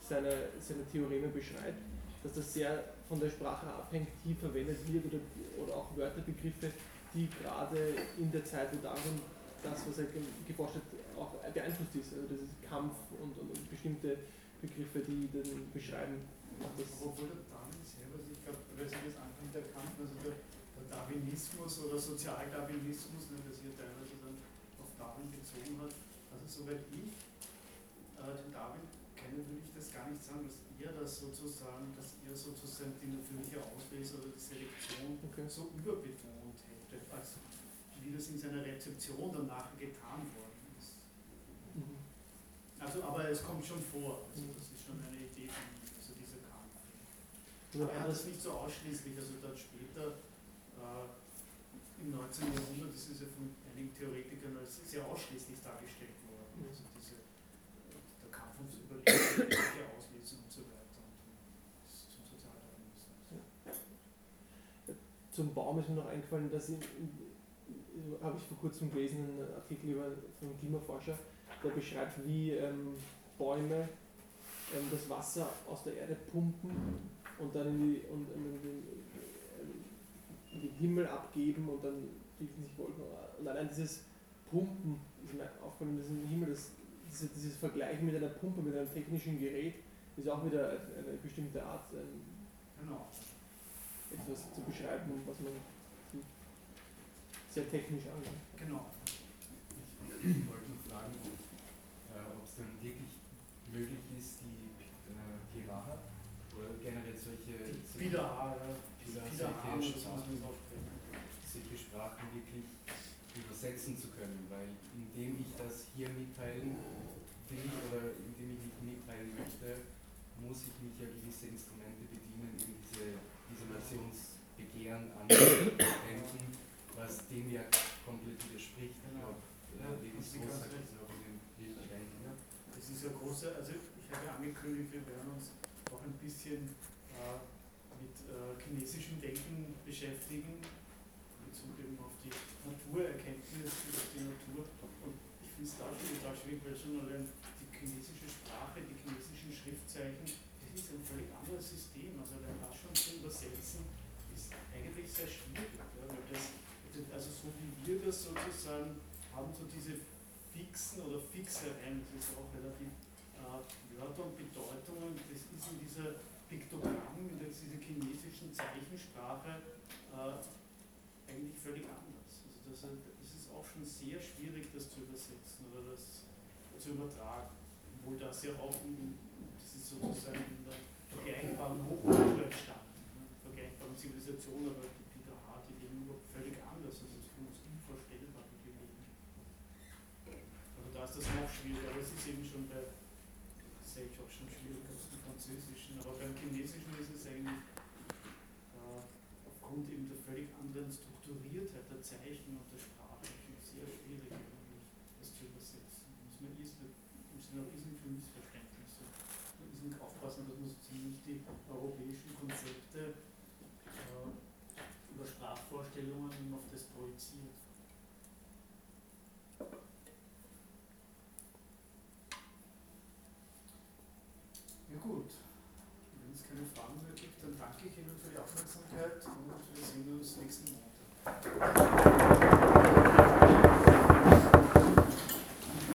seine, seine Theoreme beschreibt, dass das sehr von der Sprache abhängt, die verwendet wird oder, oder auch Wörterbegriffe, die gerade in der Zeit, wo Darwin das, was er ge- geforscht hat, auch beeinflusst ist. Also das ist Kampf und, und, und bestimmte Begriffe, die den beschreiben. Obwohl der Darwin selber, ich glaube, weil Sie das Anfang erkannt, also der, der Darwinismus oder Sozialdarwinismus, ne, das hier teilweise dann auf Darwin bezogen hat, also soweit ich äh, den Darwin kenne, würde ich das gar nicht sagen, dass er das sozusagen, dass er sozusagen die natürliche Auslese oder die Selektion Okay. so überbetont hätte, als wie das in seiner Rezeption dann nachher getan worden ist. Mhm. Also, aber es kommt schon vor, also das ist schon eine Idee von also dieser Kampf. Aber er hat das, nicht so ausschließlich, also dann später äh, im 19. Jahrhundert, das ist ja von einigen Theoretikern als sehr ausschließlich dargestellt worden. Mhm. Also zum zum Baum ist mir noch eingefallen, dass in, in, habe ich vor kurzem gelesen, einen Artikel über von einem Klimaforscher, der beschreibt, wie ähm, Bäume ähm, das Wasser aus der Erde pumpen und dann in, die, und, in, den, ähm, in den Himmel abgeben und dann bilden sich Wolken. Und allein dieses Pumpen ist mir aufgefallen, das im Himmel, das, diese, dieses Vergleich mit einer Pumpe, mit einem technischen Gerät, ist auch wieder eine bestimmte Art, ähm, Genau. etwas zu beschreiben, was man sehr technisch angeht. Genau. Ich wollte nur fragen, ob äh, es dann wirklich möglich ist, die äh, Piraha oder generell solche, solche, Wieder A, ja. Wieder Wieder A, solche solche Sprachen wirklich übersetzen zu können, weil indem ich das hier mitteilen will oder indem ich mich mitteilen möchte, muss ich mich ja gewisse Instrumente bedienen, eben diese, diese Nationsbegehren anzuwenden, was dem ja komplett widerspricht. Ich Genau. glaube, äh, hat recht. das auch in den Bildern ja. Das ist ja große, also ich habe ja angekündigt, wir werden uns auch ein bisschen äh, mit äh, chinesischem Denken beschäftigen, in Bezug eben auf die Naturerkenntnis, auf die Natur. Und ich finde es da schon total schwierig, weil schon die chinesische Sprache, die chinesischen Schriftzeichen, das ist ein völlig anderes System. Also allein das schon zu übersetzen, ist eigentlich sehr schwierig. Ja, weil das, also so wie wir das sozusagen haben, so diese fixen oder fixereien, das ist auch relativ äh, Wörter und Bedeutungen, das ist in dieser Piktogramm, in der, dieser chinesischen Zeichensprache äh, eigentlich völlig anders. Also das, schon sehr schwierig, das zu übersetzen oder das zu übertragen. Obwohl das ja auch, das ist sozusagen in der vergleichbaren Hochkultur entstanden, ne? vergleichbaren Zivilisation, aber die Peter die leben völlig anders. Also das ist für uns unvorstellbar gewesen. Also da ist das noch schwieriger, aber es ist eben schon bei,